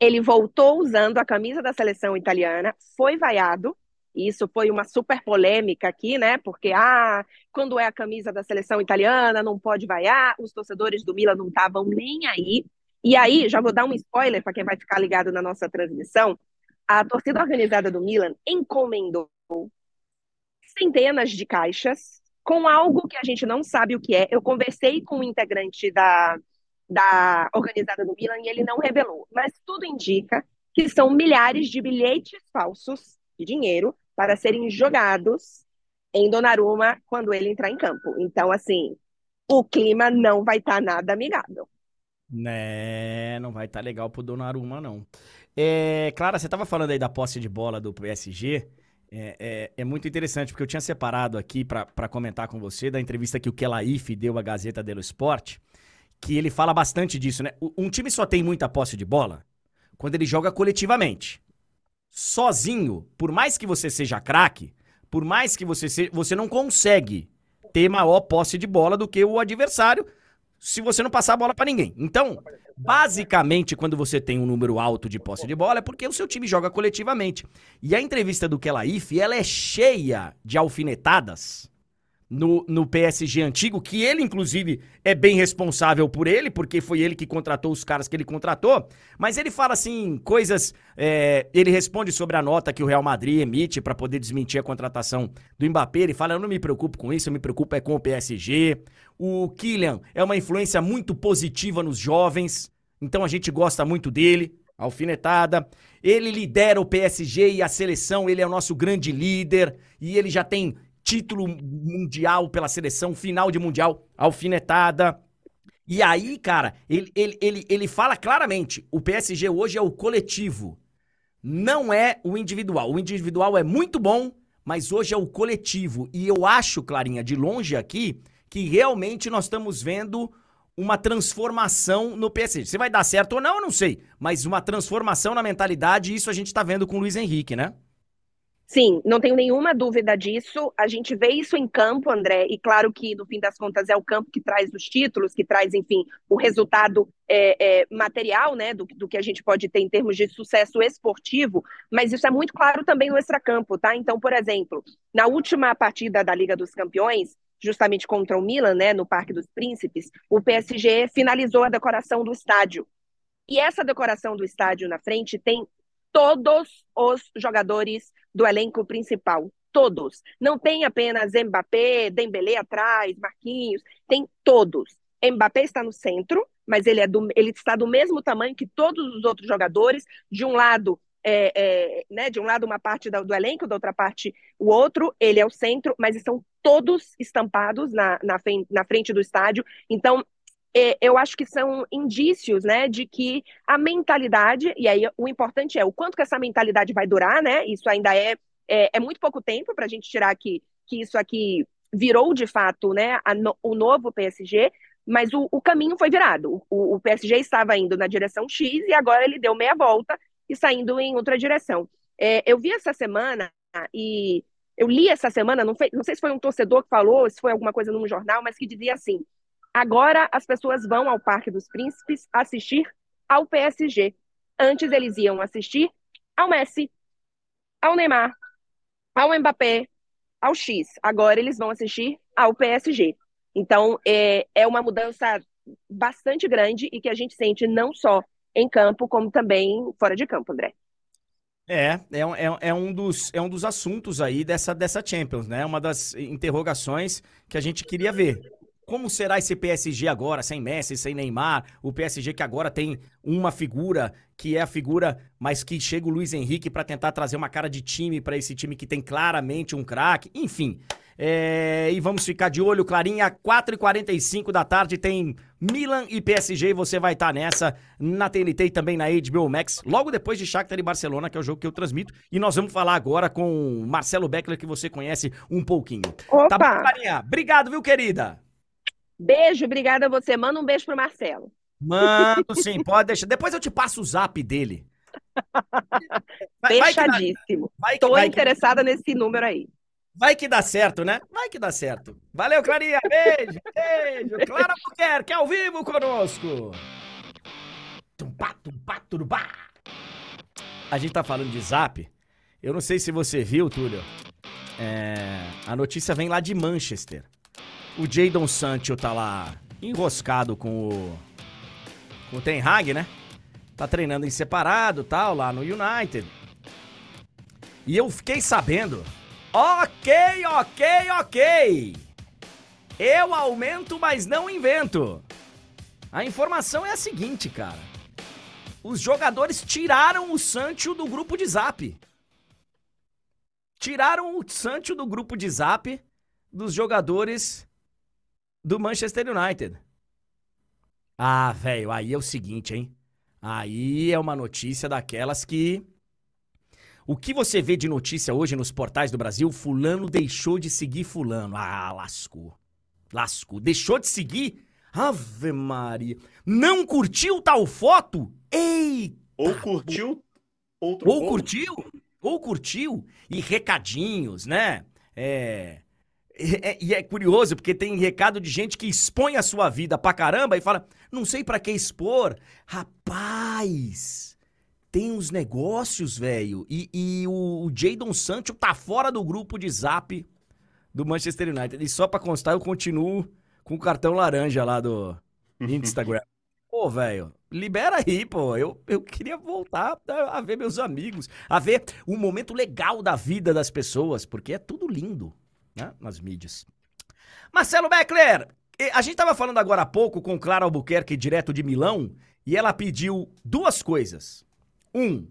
Ele voltou usando a camisa da seleção italiana, foi vaiado. Isso foi uma super polêmica aqui, né? Porque, ah, quando é a camisa da seleção italiana, não pode vaiar. Os torcedores do Milan não estavam nem aí. E aí, já vou dar um spoiler para quem vai ficar ligado na nossa transmissão. A torcida organizada do Milan encomendou centenas de caixas com algo que a gente não sabe o que é. Eu conversei com um integrante da, da organizada do Milan e ele não revelou, mas tudo indica que são milhares de bilhetes falsos de dinheiro para serem jogados em Donnarumma quando ele entrar em campo. Então, assim, o clima não vai estar tá nada amigável. Né, não vai estar tá legal pro Donnarumma, não. É, Clara, você estava falando aí da posse de bola do PSG. É, é, é, muito interessante, porque eu tinha separado aqui para comentar com você da entrevista que o Kelaif deu à Gazeta dello Sport, que ele fala bastante disso, né? Um time só tem muita posse de bola quando ele joga coletivamente. Sozinho, por mais que você seja craque, por mais que você seja, você não consegue ter maior posse de bola do que o adversário se você não passar a bola para ninguém. Então, basicamente, quando você tem um número alto de posse de bola, é porque o seu time joga coletivamente. E a entrevista do Kelaif, ela é cheia de alfinetadas no, no PSG antigo, que ele, inclusive, é bem responsável por ele, porque foi ele que contratou os caras que ele contratou. Mas ele fala assim, coisas. É, ele responde sobre a nota que o Real Madrid emite para poder desmentir a contratação do Mbappé. Ele fala: Eu não me preocupo com isso, eu me preocupo é com o PSG. O Kylian é uma influência muito positiva nos jovens, então a gente gosta muito dele. Alfinetada. Ele lidera o PSG e a seleção, ele é o nosso grande líder e ele já tem título mundial pela seleção, final de mundial, alfinetada. E aí, cara, ele, ele, ele, ele fala claramente: o PSG hoje é o coletivo, não é o individual. O individual é muito bom, mas hoje é o coletivo. E eu acho, Clarinha, de longe aqui, que realmente nós estamos vendo uma transformação no PSG. Se vai dar certo ou não, eu não sei. Mas uma transformação na mentalidade, isso a gente tá vendo com o Luiz Henrique, né? Sim, não tenho nenhuma dúvida disso. A gente vê isso em campo, André, e claro que no fim das contas é o campo que traz os títulos, que traz, enfim, o resultado é, é, material, né, do, do, que a gente pode ter em termos de sucesso esportivo, mas isso é muito claro também no extracampo, tá? Então, por exemplo, na última partida da Liga dos Campeões, justamente contra o Milan, né, no Parque dos Príncipes, o PSG finalizou a decoração do estádio. E essa decoração do estádio na frente tem todos os jogadores do elenco principal. Todos. Não tem apenas Mbappé, Dembélé atrás, Marquinhos, tem todos. Mbappé está no centro, mas ele, é do, ele está do mesmo tamanho que todos os outros jogadores. De um lado, é, é, né, de um lado uma parte do, do, elenco, da outra parte o outro, ele é o centro, mas estão todos estampados na, na, na frente do estádio. Então, eu acho que são indícios, né, de que a mentalidade, e aí o importante é o quanto que essa mentalidade vai durar, né, isso ainda é, é, é muito pouco tempo para a gente tirar que, que isso aqui virou de fato, né, no, o novo PSG, mas o, o caminho foi virado, o, o, PSG estava indo na direção X e agora ele deu meia volta e saindo em outra direção. É, eu vi essa semana e eu li essa semana, não, foi, não sei se foi um torcedor que falou, se foi alguma coisa num jornal, mas que dizia assim, Agora as pessoas vão ao Parque dos Príncipes assistir ao PSG. Antes eles iam assistir ao Messi, ao Neymar, ao Mbappé, ao X. Agora eles vão assistir ao PSG. Então é, é uma mudança bastante grande e que a gente sente não só em campo, como também fora de campo, André. É, é, é, é, um dos, é um dos assuntos aí dessa, dessa Champions, né? Uma das interrogações que a gente queria ver. Como será esse PSG agora, sem Messi, sem Neymar? O PSG que agora tem uma figura que é a figura, mas que chega o Luiz Henrique para tentar trazer uma cara de time para esse time que tem claramente um craque. Enfim, é, e vamos ficar de olho, Clarinha, 4h45 da tarde tem Milan e PSG, e você vai estar tá nessa na TNT e também na HBO Max, logo depois de Shakhtar e Barcelona, que é o jogo que eu transmito, e nós vamos falar agora com Marcelo Beckler, que você conhece um pouquinho. Opa! Tá bom, Clarinha? Obrigado, viu, querida? Beijo, obrigada a você. Manda um beijo pro Marcelo. Mando sim, pode deixar. Depois eu te passo o zap dele. Vai, Fechadíssimo. Vai que, vai interessada nesse número aí. Vai que dá certo, né? Vai que dá certo. Valeu, Clarinha. Beijo, beijo. Clara Buquerque, ao vivo conosco. Tumpá, tumpá, turubá. A gente tá falando de zap. Eu não sei se você viu, Túlio. É, a notícia vem lá de Manchester. O Jadon Sancho tá lá enroscado com o. com o Ten Hag, né? Tá treinando em separado tal, lá no United. E eu fiquei sabendo. Ok, ok, ok. Eu aumento, mas não invento. A informação é a seguinte, cara. Os jogadores tiraram o Sancho do grupo de zap. Tiraram o Sancho do grupo de zap dos jogadores do Manchester United. Ah, velho, aí é o seguinte, hein? Aí é uma notícia daquelas que. O que você vê de notícia hoje nos portais do Brasil? Fulano deixou de seguir Fulano. Ah, lascou. Lascou. Deixou de seguir? Ave Maria. Não curtiu tal foto? Eita! Ou curtiu outro Ou povo. curtiu? Ou curtiu? E recadinhos, né? É. É- E é curioso, porque tem recado de gente que expõe a sua vida pra caramba e fala, não sei pra que expor. Rapaz, tem uns negócios, velho. E, e o, o Jadon Sancho tá fora do grupo de zap do Manchester United. E só pra constar, eu continuo com o cartão laranja lá do Instagram. Pô, velho, libera aí, pô. Eu, eu queria voltar a, a ver meus amigos, a ver o momento legal da vida das pessoas, porque é tudo lindo, né, nas mídias. Marcelo Beckler, a gente tava falando agora há pouco com Clara Albuquerque, direto de Milão, e ela pediu duas coisas. Um,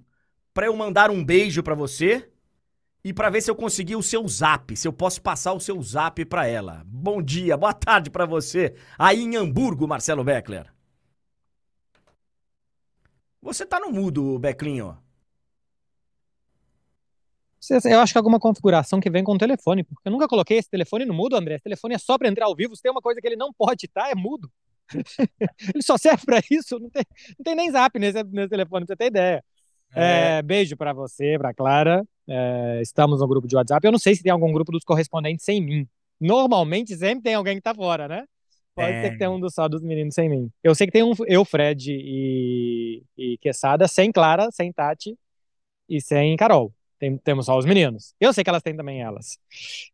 pra eu mandar um beijo pra você e pra ver se eu consegui o seu zap, se eu posso passar o seu zap pra ela. Bom dia, boa tarde pra você, aí em Hamburgo, Marcelo Beckler. Você tá no mudo, Beclinho. Eu acho que é alguma configuração que vem com o telefone, porque eu nunca coloquei esse telefone no mudo, André. Esse telefone é só para entrar ao vivo. Se tem uma coisa que ele não pode estar, é mudo. ele só serve para isso. Não tem, não tem nem zap nesse, nesse telefone, pra você ter ideia. É, beijo para você, para Clara. É, estamos no grupo de WhatsApp. Eu não sei se tem algum grupo dos correspondentes sem mim. Normalmente sempre tem alguém que tá fora, né? Pode É. ter que ter um dos só dos meninos sem mim. Eu sei que tem um eu, Fred e, e Quesada, sem Clara, sem Tati e sem Carol. Tem- temos só os meninos. Eu sei que elas têm também elas.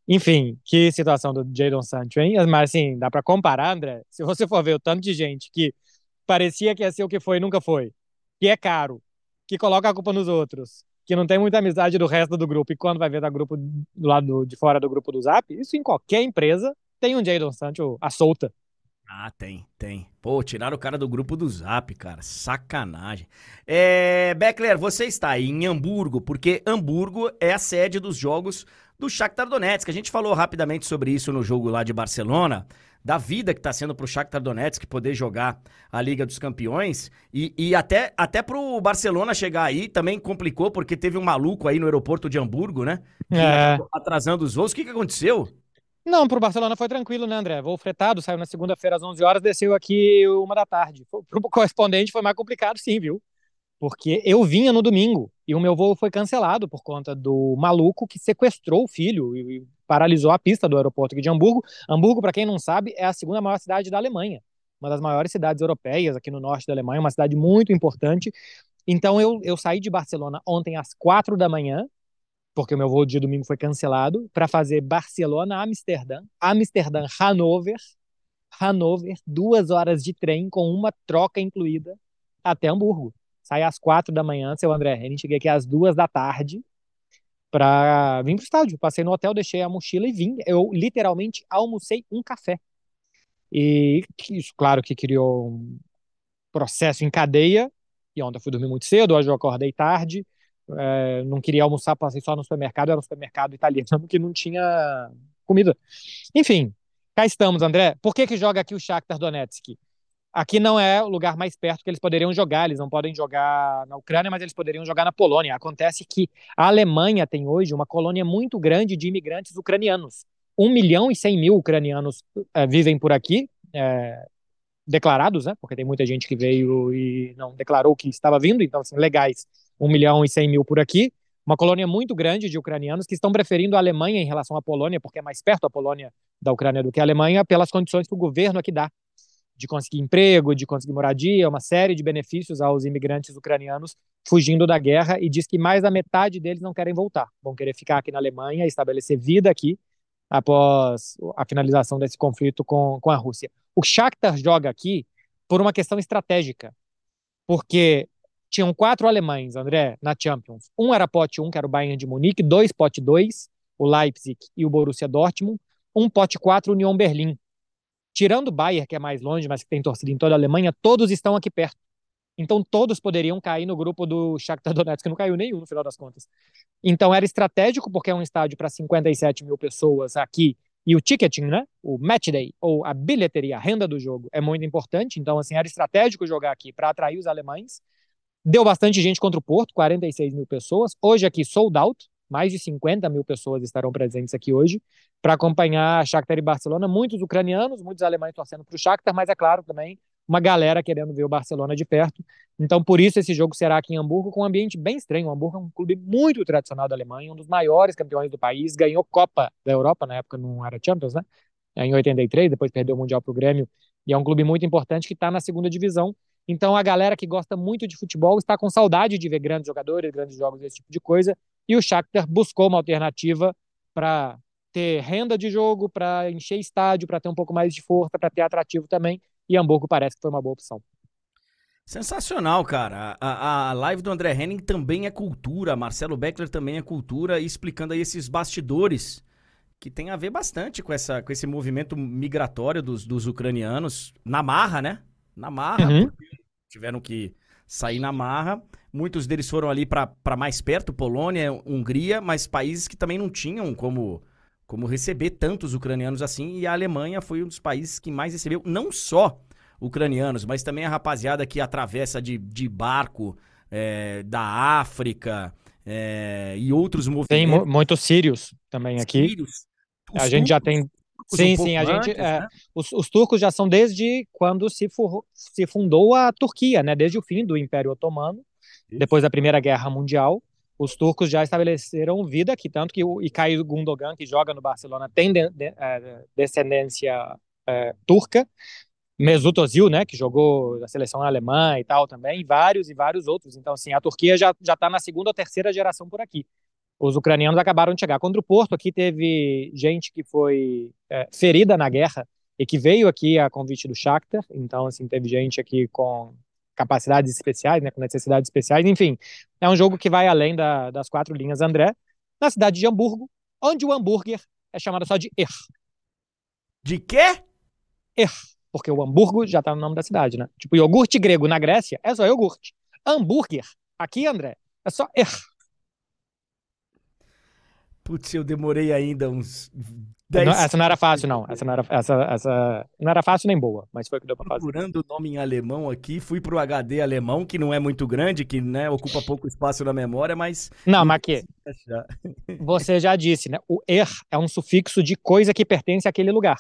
Enfim, que situação do Jadon Sancho, hein? Mas assim, dá pra comparar, André? Se você for ver o tanto de gente que parecia que ia ser o que foi e nunca foi, que é caro, que coloca a culpa nos outros, que não tem muita amizade do resto do grupo, e quando vai ver da grupo do lado de fora do grupo do Zap, isso em qualquer empresa tem um Jadon Sancho à solta. Ah, tem, tem. Pô, tiraram o cara do grupo do Zap, cara. Sacanagem. É, Beckler, você está aí em Hamburgo, porque Hamburgo é a sede dos jogos do Shakhtar Donetsk. A gente falou rapidamente sobre isso no jogo lá de Barcelona, da vida que tá sendo pro Shakhtar Donetsk poder jogar a Liga dos Campeões. E, e até, até pro Barcelona chegar aí também complicou, porque teve um maluco aí no aeroporto de Hamburgo, né? Que É. Atrasando os voos. O que, que aconteceu? Não, pro Barcelona foi tranquilo, né, André? Voo fretado, saiu na segunda-feira às 11 horas, desceu aqui uma da tarde. Pro pro correspondente foi mais complicado, sim, viu? Porque eu vinha no domingo e o meu voo foi cancelado por conta do maluco que sequestrou o filho e, paralisou a pista do aeroporto de Hamburgo. Hamburgo, para quem não sabe, é a segunda maior cidade da Alemanha, uma das maiores cidades europeias aqui no norte da Alemanha, uma cidade muito importante. Então eu, eu saí de Barcelona ontem às quatro da manhã, porque o meu voo de domingo foi cancelado, para fazer Barcelona-Amsterdã, Amsterdã-Hanover, Hanover, duas horas de trem com uma troca incluída até Hamburgo. Saí às quatro da manhã, seu André Henning, cheguei aqui às duas da tarde para vir pro estádio. Passei no hotel, deixei a mochila e vim. Eu literalmente almocei um café. E isso, claro, que criou um processo em cadeia. E ontem eu fui dormir muito cedo, hoje eu acordei tarde. É, não queria almoçar, passei só no supermercado, era um supermercado italiano que não tinha comida. Enfim, cá estamos, André. Por que que joga aqui o Shakhtar Donetsk? Aqui não é o lugar mais perto que eles poderiam jogar, eles não podem jogar na Ucrânia, mas eles poderiam jogar na Polônia. Acontece que a Alemanha tem hoje uma colônia muito grande de imigrantes ucranianos. 1 milhão e 100 mil ucranianos eh, vivem por aqui, eh, declarados, né? Porque tem muita gente que veio e não declarou que estava vindo, então, assim, legais, 1 milhão e 100 mil por aqui. uma colônia muito grande de ucranianos que estão preferindo a Alemanha em relação à Polônia, porque é mais perto a Polônia da Ucrânia do que a Alemanha, pelas condições que o governo aqui dá de conseguir emprego, de conseguir moradia, uma série de benefícios aos imigrantes ucranianos fugindo da guerra e diz que mais da metade deles não querem voltar, vão querer ficar aqui na Alemanha, estabelecer vida aqui após a finalização desse conflito com, com a Rússia. O Shakhtar joga aqui por uma questão estratégica, porque tinham quatro alemães, André, na Champions. Um era pote 1, que era o Bayern de Munique, dois pote 2, o Leipzig e o Borussia Dortmund, um pote 4, Union Berlim. Tirando o Bayern, que é mais longe, mas que tem torcida em toda a Alemanha, todos estão aqui perto. Então todos poderiam cair no grupo do Shakhtar Donetsk, que não caiu nenhum no final das contas. Então era estratégico, porque é um estádio para 57 mil pessoas aqui, e o ticketing, né, o match day, ou a bilheteria, a renda do jogo, é muito importante. Então, assim, era estratégico jogar aqui para atrair os alemães. Deu bastante gente contra o Porto, 46 mil pessoas. Hoje aqui, sold out, mais de 50 mil pessoas estarão presentes aqui hoje para acompanhar Shakhtar e Barcelona. Muitos ucranianos, muitos alemães torcendo para o Shakhtar, mas é claro também uma galera querendo ver o Barcelona de perto. Então, por isso, esse jogo será aqui em Hamburgo, com um ambiente bem estranho. O Hamburgo é um clube muito tradicional da Alemanha, um dos maiores campeões do país, ganhou Copa da Europa, na época não era Champions, né? Em 83, depois perdeu o Mundial para o Grêmio, e é um clube muito importante que está na segunda divisão. Então, a galera que gosta muito de futebol está com saudade de ver grandes jogadores, grandes jogos, esse tipo de coisa. E o Shakhtar buscou uma alternativa para ter renda de jogo, para encher estádio, para ter um pouco mais de força, para ter atrativo também e Hamburgo parece que foi uma boa opção. Sensacional, cara. A, a live do André Henning também é cultura, Marcelo Beckler também é cultura, explicando aí esses bastidores que tem a ver bastante com, essa, com esse movimento migratório dos, dos ucranianos na marra, né? Na marra, Uhum. Tiveram que sair na marra. Muitos deles foram ali para mais perto, Polônia, Hungria, mas países que também não tinham como como receber tantos ucranianos assim, e a Alemanha foi um dos países que mais recebeu, não só ucranianos, mas também a rapaziada que atravessa de, de barco é, da África é, e outros Tem movimentos. mu- muitos sírios também aqui. sírios. A gente já tem. Um Sim, pouco sim, a gente. antes, é, né? os, os turcos já são desde quando se, se fundou a Turquia, né? Desde o fim do Império Otomano, Isso. depois da Primeira Guerra Mundial. Os turcos já estabeleceram vida aqui, tanto que o Ilkay Gundogan, que joga no Barcelona, tem de- de- é, descendência é, turca. Mesut Özil, né, que jogou na seleção alemã e tal também, e vários e vários outros. Então, assim, a Turquia já já está na segunda ou terceira geração por aqui. Os ucranianos acabaram de chegar. Contra o Porto, aqui teve gente que foi é, ferida na guerra e que veio aqui a convite do Shakhtar. Então, assim, teve gente aqui com capacidades especiais, né, com necessidades especiais. Enfim, é um jogo que vai além da- das quatro linhas André, na cidade de Hamburgo, onde o hambúrguer é chamado só de Er, De quê? porque o Hamburgo já tá no nome da cidade, né? Tipo, iogurte grego na Grécia é só iogurte. Hambúrguer, aqui, André, é só Er. Putz, eu demorei ainda uns 10 Não, essa não era fácil, não. Essa não era, essa, essa não era fácil nem boa, mas foi o que deu pra fazer. procurando o nome em alemão aqui, fui pro HD alemão, que não é muito grande, que né, ocupa pouco espaço na memória, mas Não, mas aqui, achar. você já disse, né? O er é um sufixo de coisa que pertence àquele lugar.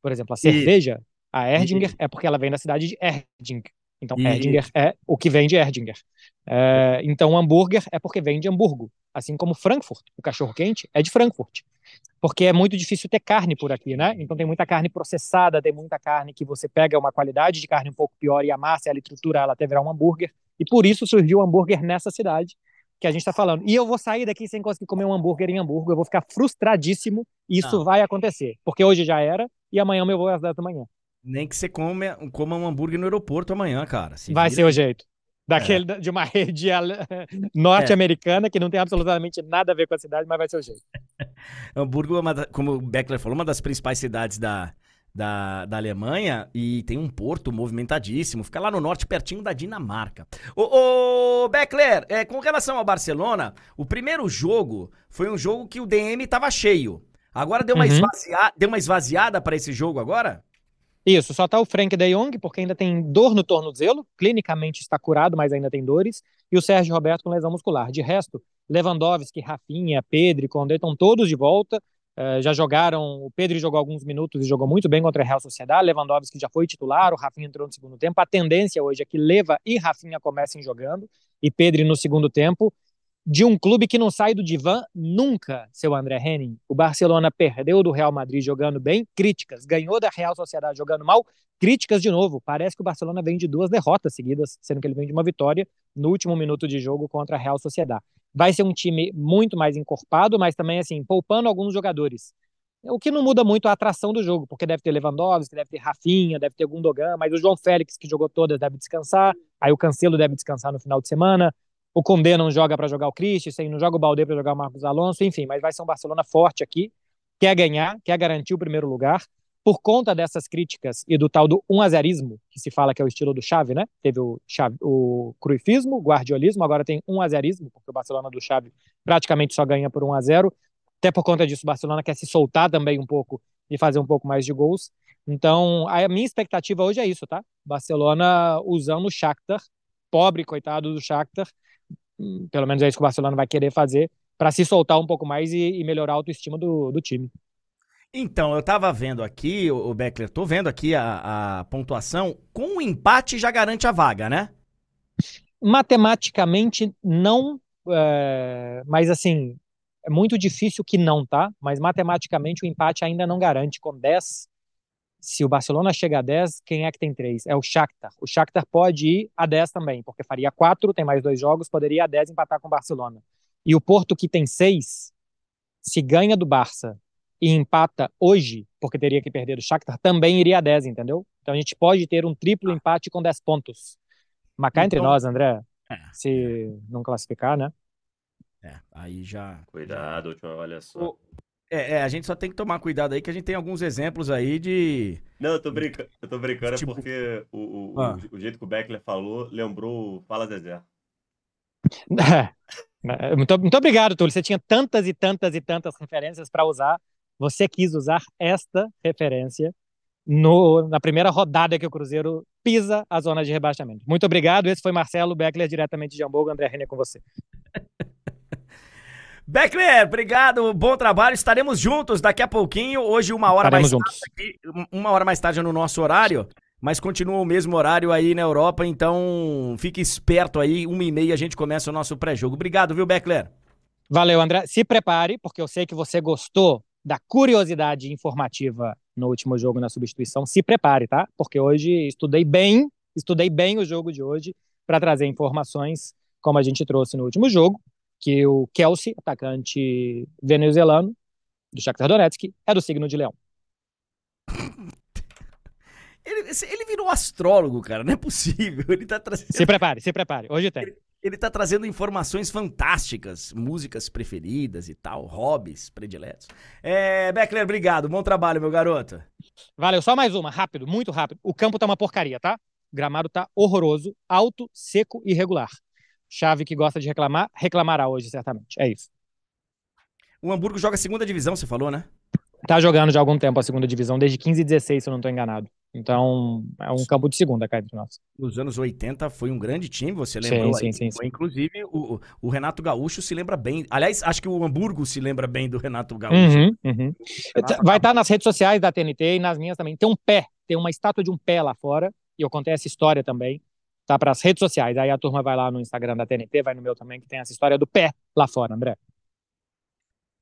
Por exemplo, a cerveja, a Erdinger, é porque ela vem da cidade de Erding. Então. Erdinger é o que vem de Erdinger. É, então, hambúrguer é porque vem de Hamburgo. Assim como Frankfurt, o cachorro-quente, é de Frankfurt. Porque é muito difícil ter carne por aqui, né? Então, tem muita carne processada, tem muita carne que você pega uma qualidade de carne um pouco pior e amassa ela e tritura ela até virar um hambúrguer. E por isso surgiu o hambúrguer nessa cidade que a gente está falando. E eu vou sair daqui sem conseguir comer um hambúrguer em Hamburgo, eu vou ficar frustradíssimo, e isso Não. vai acontecer. Porque hoje já era, e amanhã eu vou às 10 da manhã. Nem que você come, coma um hambúrguer no aeroporto amanhã, cara. Se vai vira. ser o jeito. Daquele, de uma rede norte-americana que não tem absolutamente nada a ver com a cidade, mas vai ser o jeito. Hamburgo, é como o Beckler falou, uma das principais cidades da, da, da Alemanha e tem um porto movimentadíssimo. Fica lá no norte, pertinho da Dinamarca. Ô, ô Beckler, é, com relação ao Barcelona, o primeiro jogo foi um jogo que o DM tava cheio. Agora deu uma, Uhum. deu uma esvaziada para esse jogo agora? Isso, só tá o Frank de Jong, porque ainda tem dor no tornozelo, clinicamente está curado, mas ainda tem dores, e o Sérgio Roberto com lesão muscular. De resto, Lewandowski, Rafinha, Pedro, Condé estão todos de volta, eh, já jogaram, o Pedro jogou alguns minutos e jogou muito bem contra a Real Sociedade, Lewandowski já foi titular, o Rafinha entrou no segundo tempo, a tendência hoje é que Leva e Rafinha comecem jogando, e Pedro no segundo tempo, de um clube que não sai do divã nunca, seu André Henning. O Barcelona perdeu do Real Madrid jogando bem, críticas. Ganhou da Real Sociedade jogando mal, críticas de novo. Parece que o Barcelona vem de duas derrotas seguidas, sendo que ele vem de uma vitória no último minuto de jogo contra a Real Sociedade. Vai ser um time muito mais encorpado, mas também assim, poupando alguns jogadores. O que não muda muito a atração do jogo, porque deve ter Lewandowski, deve ter Rafinha, deve ter Gundogan, mas o João Félix, que jogou todas, deve descansar. Aí o Cancelo deve descansar no final de semana o Condé não joga para jogar o Christensen, não joga o Balde para jogar o Marcos Alonso, enfim, mas vai ser um Barcelona forte aqui, quer ganhar, quer garantir o primeiro lugar, por conta dessas críticas e do tal do 1 a 0 que se fala que é o estilo do Xavi, né? Teve o, Xavi, o cruifismo, o guardiolismo, agora tem 1 a 0 porque o Barcelona do Xavi praticamente só ganha por 1 a 0 Até por conta disso, o Barcelona quer se soltar também um pouco e fazer um pouco mais de gols. Então, a minha expectativa hoje é isso, tá? Barcelona usando o Shakhtar, pobre coitado do Shakhtar, pelo menos é isso que o Barcelona vai querer fazer para se soltar um pouco mais e, e melhorar a autoestima do, do time. Então, eu tava vendo aqui, o Beckler, tô vendo aqui a, a pontuação. Com o empate já garante a vaga, né? Matematicamente não, é, mas assim, é muito difícil que não, tá? Mas matematicamente o empate ainda não garante. Com 10, se o Barcelona chega a 10, quem é que tem 3? É o Shakhtar. O Shakhtar pode ir a 10 também, porque faria 4, tem mais dois jogos, poderia ir a 10 empatar com o Barcelona. E o Porto, que tem 6, se ganha do Barça e empata hoje, porque teria que perder do Shakhtar, também iria a 10, entendeu? Então a gente pode ter um triplo empate com 10 pontos. Mas cá então, entre nós, André, é, se não classificar, né? É, aí já. Cuidado, última avaliação. O, é, é, a gente só tem que tomar cuidado aí, que a gente tem alguns exemplos aí de. Não, eu tô brincando, eu tô brincando é tipo... é porque o, o, ah. o, o, jeito que o Beckler falou lembrou Fala Zezé. É, muito, muito obrigado, Túlio. Você tinha tantas e tantas e tantas referências para usar. Você quis usar esta referência no, na primeira rodada que o Cruzeiro pisa a zona de rebaixamento. Muito obrigado. Esse foi Marcelo Beckler, diretamente de Hamburgo. André Renner com você. Beckler, obrigado, bom trabalho. Estaremos juntos daqui a pouquinho. Hoje, uma hora Estaremos mais juntos. tarde, aqui, uma hora mais tarde no nosso horário, mas continua o mesmo horário aí na Europa, então fique esperto aí. Uma e meia a gente começa o nosso pré-jogo. Obrigado, viu, Beckler? Valeu, André. Se prepare, porque eu sei que você gostou da curiosidade informativa no último jogo na substituição. Se prepare, tá? Porque hoje estudei bem, estudei bem o jogo de hoje para trazer informações como a gente trouxe no último jogo que o Kelsey, atacante venezuelano do Shakhtar Donetsk, é do signo de Leão. Ele, ele virou astrólogo, cara, não é possível. Ele tá trazendo... Se prepare, se prepare. Hoje tem. Ele, ele tá trazendo informações fantásticas, músicas preferidas e tal, hobbies prediletos. É, Beckler, obrigado. Bom trabalho, meu garoto. Valeu, só mais uma, rápido, muito rápido. O campo tá uma porcaria, tá? O gramado tá horroroso, alto, seco e irregular. Chave que gosta de reclamar, reclamará hoje, certamente. É isso. O Hamburgo joga a segunda divisão, você falou, né? Tá jogando já há algum tempo a segunda divisão, desde 15 e 16, se eu não estou enganado. então, é um campo de segunda entre nós. Nos anos 80 foi um grande time, você lembrou? Sim, sim, sim. Inclusive, o, o, Renato Gaúcho se lembra bem. Aliás, acho que o Hamburgo se lembra bem do Renato Gaúcho. Uhum, uhum. Renato Vai estar tá nas redes sociais da TNT e nas minhas também. Tem um pé, tem uma estátua de um pé lá fora, e eu contei essa história também tá? Para as redes sociais. Aí a turma vai lá no Instagram da TNT, vai no meu também, que tem essa história do pé lá fora, André.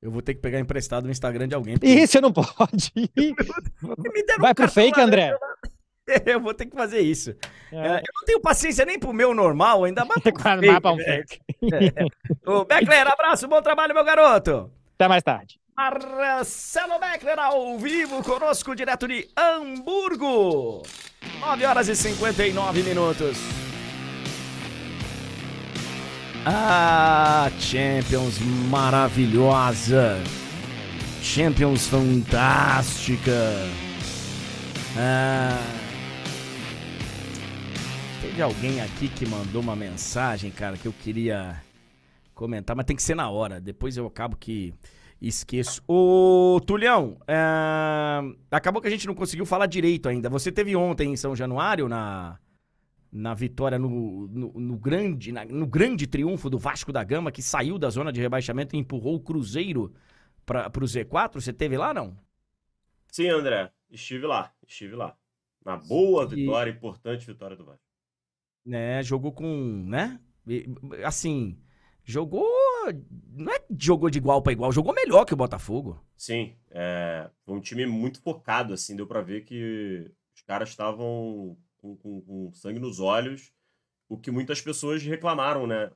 Eu vou ter que pegar emprestado no Instagram de alguém. Porque... Ih, você não pode. vai pro fake, André. Eu vou ter que fazer isso. É. é. Eu não tenho paciência nem pro meu normal, ainda mais pro fake, um fake. É. O Beckler, abraço, bom trabalho, meu garoto. Até mais tarde. Marcelo Beckler ao vivo conosco direto de Hamburgo. 9 horas e 59 minutos. Ah, Champions maravilhosa. Champions fantástica. Ah. Teve alguém aqui que mandou uma mensagem, cara, que eu queria comentar, mas tem que ser na hora. Depois eu acabo que esqueço. Ô, Tulhão, é... acabou que a gente não conseguiu falar direito ainda. Você teve ontem em São Januário, na, na vitória, no, no, no grande, na, no grande triunfo do Vasco da Gama, que saiu da zona de rebaixamento e empurrou o Cruzeiro para o Z4. Você teve lá, não? Sim, André. Estive lá, estive lá. Na boa vitória, importante vitória do Vasco. Né, jogou com, né? Assim, jogou Não é jogou de igual para igual, jogou melhor que o Botafogo. Sim, é, foi um time muito focado, assim, deu para ver que os caras estavam com, com, com, sangue nos olhos, o que muitas pessoas reclamaram, né?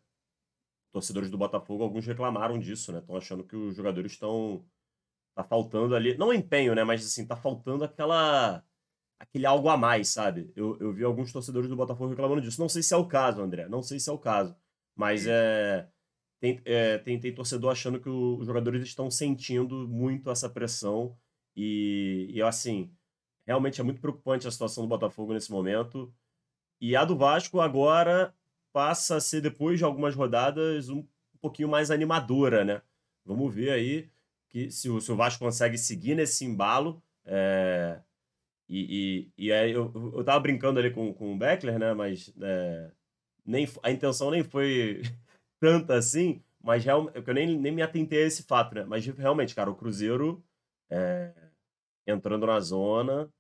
Torcedores do Botafogo, alguns reclamaram disso, né? Estão achando que os jogadores estão. Tá faltando ali. Não empenho, né? Mas assim, tá faltando aquela. aquele algo a mais, sabe? Eu, eu vi alguns torcedores do Botafogo reclamando disso. Não sei se é o caso, André. Não sei se é o caso. Mas é. Tem, é, tem, tem torcedor achando que o, os jogadores estão sentindo muito essa pressão. E, e assim, realmente é muito preocupante a situação do Botafogo nesse momento. E a do Vasco agora passa a ser, depois de algumas rodadas, um pouquinho mais animadora, né? Vamos ver aí que se o, se o Vasco consegue seguir nesse embalo. É... E, e, e aí eu, eu tava brincando ali com, com o Beckler, né? Mas é... nem, a intenção nem foi tanta assim, mas real, eu nem, nem me atentei a esse fato, né? Mas realmente, cara, o Cruzeiro é... entrando na zona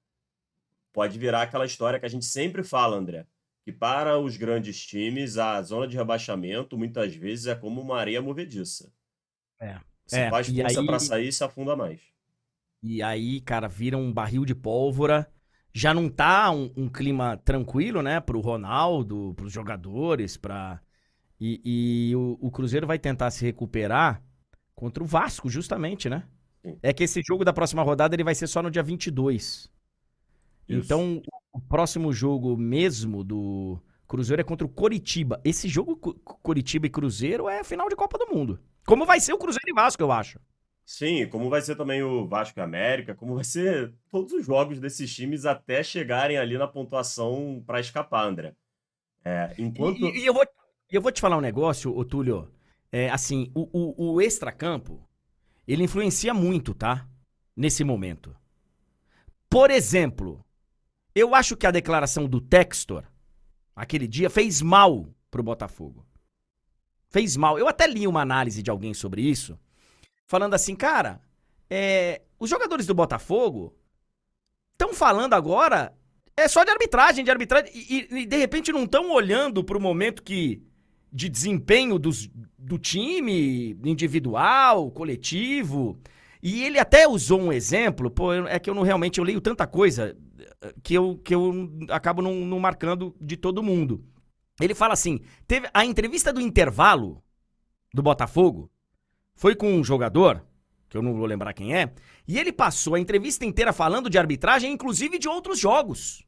pode virar aquela história que a gente sempre fala, André, que para os grandes times, a zona de rebaixamento muitas vezes é como uma areia movediça. É. Você é, faz força aí... para sair se afunda mais. E aí, cara, vira um barril de pólvora. Já não tá um, um clima tranquilo, né, pro Ronaldo, pros jogadores, pra. E, e o, o, Cruzeiro vai tentar se recuperar contra o Vasco, justamente, né? Sim. É que esse jogo da próxima rodada ele vai ser só no dia 22. Isso. Então, o próximo jogo mesmo do Cruzeiro é contra o Coritiba. Esse jogo, Coritiba e Cruzeiro, é final de Copa do Mundo. Como vai ser o Cruzeiro e Vasco, eu acho. Sim, como vai ser também o Vasco e América, como vai ser todos os jogos desses times até chegarem ali na pontuação para escapar, André. É, enquanto... E, e, eu, vou, eu vou te falar um negócio, ô Túlio. É, assim, o, o, o extracampo, ele influencia muito, tá? Nesse momento. Por exemplo, eu acho que a declaração do Textor, aquele dia, fez mal pro Botafogo. Fez mal. Eu até li uma análise de alguém sobre isso, falando assim, cara, é, os jogadores do Botafogo estão falando agora é só de arbitragem, de arbitragem, e, e de repente não estão olhando pro momento que de desempenho dos, do time individual, coletivo. E ele até usou um exemplo, pô, é que eu não realmente eu leio tanta coisa que eu, que eu acabo não, não marcando de todo mundo. Ele fala assim: teve a entrevista do intervalo do Botafogo foi com um jogador, que eu não vou lembrar quem é, e ele passou a entrevista inteira falando de arbitragem, inclusive de outros jogos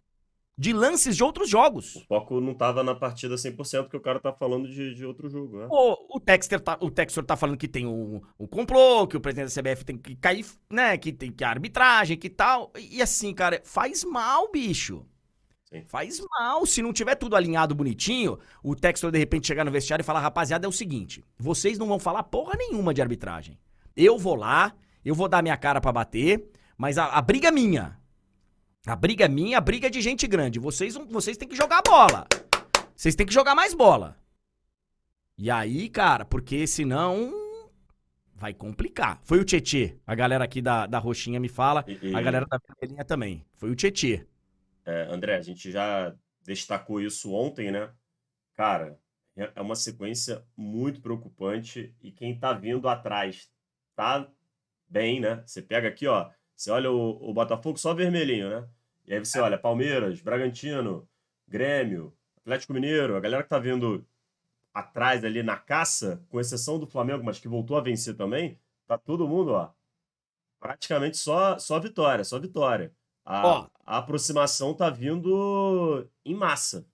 de lances de outros jogos. O foco não tava na partida 100%, que o cara tá falando de, de outro jogo, né? O, o, Texter tá, o Texter tá falando que tem um, um complô, que o presidente da CBF tem que cair, né? Que tem que a arbitragem, que tal. E assim, cara, faz mal, bicho. Sim. Faz mal. Se não tiver tudo alinhado bonitinho, o Textor de repente chegar no vestiário e falar: rapaziada, é o seguinte, vocês não vão falar porra nenhuma de arbitragem. Eu vou lá, eu vou dar minha cara para bater, mas a, a briga é minha. A briga é minha, a briga é de gente grande. Vocês, vocês têm que jogar bola. Vocês têm que jogar mais bola. E aí, cara, porque senão vai complicar. Foi o Tietê. A galera aqui da, da Roxinha me fala. E. A galera da Vermelhinha também. Foi o Tietê. É, André, a gente já destacou isso ontem, né? Cara, é, é uma sequência muito preocupante. E quem tá vindo atrás tá bem, né? Você pega aqui, ó. Você olha o, o Botafogo só vermelhinho, né? E aí você é. olha Palmeiras, Bragantino, Grêmio, Atlético Mineiro, a galera que tá vindo atrás ali na caça, com exceção do Flamengo, mas que voltou a vencer também, tá todo mundo, ó, praticamente só, só vitória, só vitória. A, ó, a aproximação tá vindo em massa.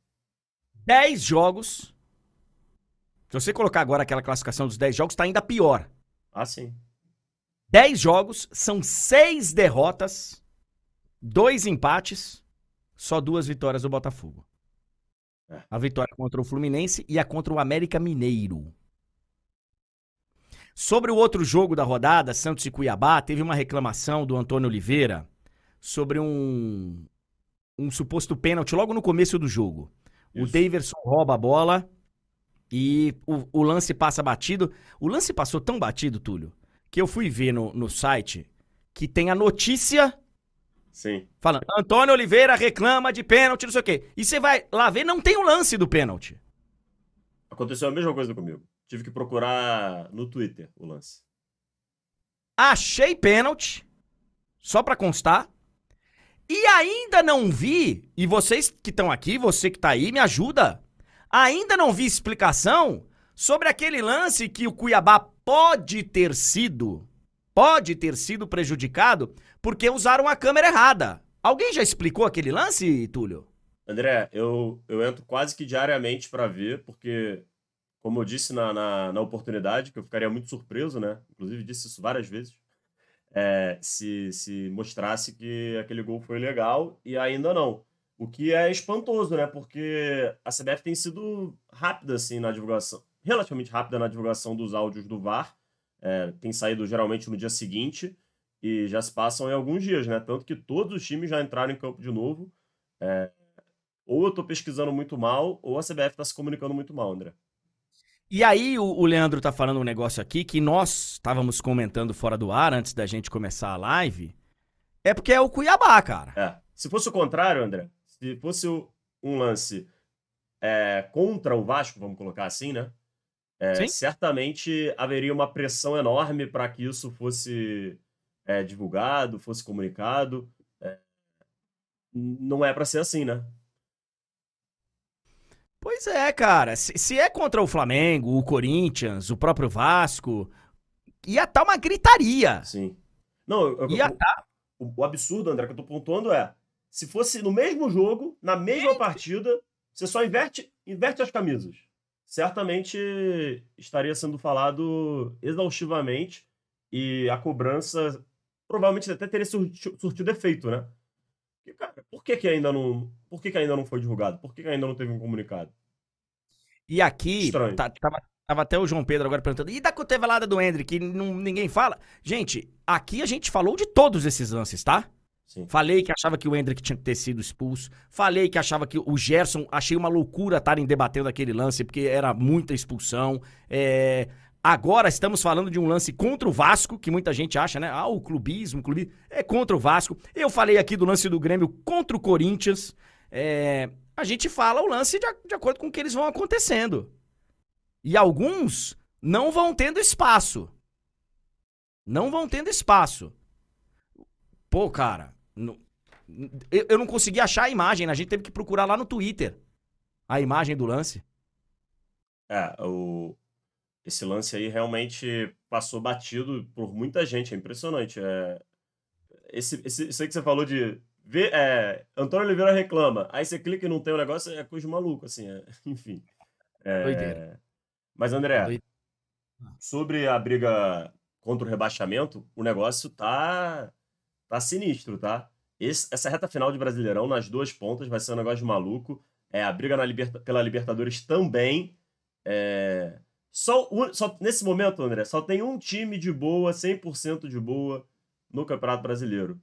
10 jogos. Se você colocar agora aquela classificação dos 10 jogos, tá ainda pior. Ah, sim. 10 jogos, são 6 derrotas, 2 empates, só duas vitórias do Botafogo. É. A vitória contra o Fluminense e a contra o América Mineiro. Sobre o outro jogo da rodada, Santos e Cuiabá, teve uma reclamação do Antônio Oliveira sobre um, um suposto pênalti logo no começo do jogo. Isso. O Daverson rouba a bola e o, o lance passa batido. O lance passou tão batido, Túlio, que eu fui ver no, no site que tem a notícia. Sim. Falando, Antônio Oliveira reclama de pênalti, não sei o quê. E você vai lá ver, não tem o lance do pênalti. Aconteceu a mesma coisa comigo. Tive que procurar no Twitter o lance. Achei pênalti, só pra constar. E ainda não vi, e vocês que estão aqui, você que tá aí, me ajuda. Ainda não vi explicação sobre aquele lance que o Cuiabá pode ter sido, pode ter sido prejudicado porque usaram a câmera errada. Alguém já explicou aquele lance, Túlio? André, eu, eu entro quase que diariamente para ver, porque, como eu disse na, na, na, oportunidade, que eu ficaria muito surpreso, né? Inclusive disse isso várias vezes, é, se, se mostrasse que aquele gol foi legal e ainda não. O que é espantoso, né? Porque a CBF tem sido rápida, assim, na divulgação, relativamente rápida na divulgação dos áudios do VAR. É, tem saído geralmente no dia seguinte e já se passam em alguns dias, né? Tanto que todos os times já entraram em campo de novo. É, ou eu tô pesquisando muito mal, ou a CBF tá se comunicando muito mal, André. E aí o, o Leandro tá falando um negócio aqui que nós estávamos comentando fora do ar antes da gente começar a live. É porque é o Cuiabá, cara. É. Se fosse o contrário, André, se fosse um lance é, contra o Vasco, vamos colocar assim, né? É, certamente haveria uma pressão enorme para que isso fosse é, divulgado, fosse comunicado. É, não é para ser assim, né? Pois é, cara. Se, se, é contra o Flamengo, o Corinthians, o próprio Vasco, ia estar tá uma gritaria. Sim. Não, eu, ia tá... o, o, absurdo, André, que eu tô pontuando é: se fosse no mesmo jogo, na mesma partida, você só inverte, inverte as camisas. Certamente estaria sendo falado exaustivamente e a cobrança provavelmente até teria surtido efeito, né? Cara, por que, que ainda não. Por que, que ainda não foi divulgado? Por que, que ainda não teve um comunicado? E aqui, tá, tava, tava, até o João Pedro agora perguntando, e da cotovelada do Hendrick, que não, ninguém fala? Gente, aqui a gente falou de todos esses lances, tá? Sim. Falei que achava que o Hendrick tinha que ter sido expulso. Falei que achava que o Gerson. Achei uma loucura estarem debatendo aquele lance, porque era muita expulsão. É, Agora estamos falando de um lance contra o Vasco, que muita gente acha, né? Ah, o clubismo, o clubismo. É contra o Vasco. Eu falei aqui do lance do Grêmio contra o Corinthians. É... A gente fala o lance de, de acordo com o que eles vão acontecendo. E alguns não vão tendo espaço. Não vão tendo espaço. Pô, cara, não... eu, eu não consegui achar a imagem, né? a gente teve que procurar lá no Twitter a imagem do lance. É, o, esse lance aí realmente passou batido por muita gente, é impressionante. É... Esse, esse, isso aí que você falou de ver, é, Antônio Oliveira reclama, aí você clica e não tem o um negócio, é coisa de maluco, assim, é... enfim. É... Mas, André, sobre a briga contra o rebaixamento, o negócio tá, tá sinistro, tá? Esse, essa reta final de Brasileirão, nas duas pontas, vai ser um negócio de maluco. É, a briga na liberta, pela Libertadores também. É, só, só nesse momento, André, só tem um time de boa, 100% de boa no Campeonato Brasileiro.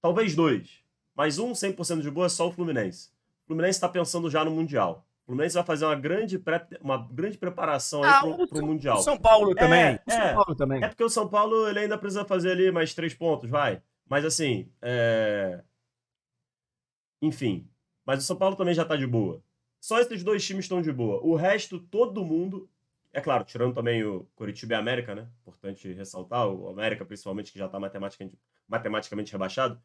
Talvez dois, mas um 100% de boa é só o Fluminense. O Fluminense está pensando já no Mundial. O Fluminense vai fazer uma grande, pré, uma grande preparação aí ah, pro, pro Mundial. O São Paulo também. É, o São é, Paulo também. É porque o São Paulo ele ainda precisa fazer ali mais três pontos, vai. Mas assim, é... enfim. Mas o São Paulo também já tá de boa. Só esses dois times estão de boa. O resto, todo mundo é claro, tirando também o Curitiba e América, né? Importante ressaltar, o América principalmente, que já está matematicamente, matematicamente rebaixado.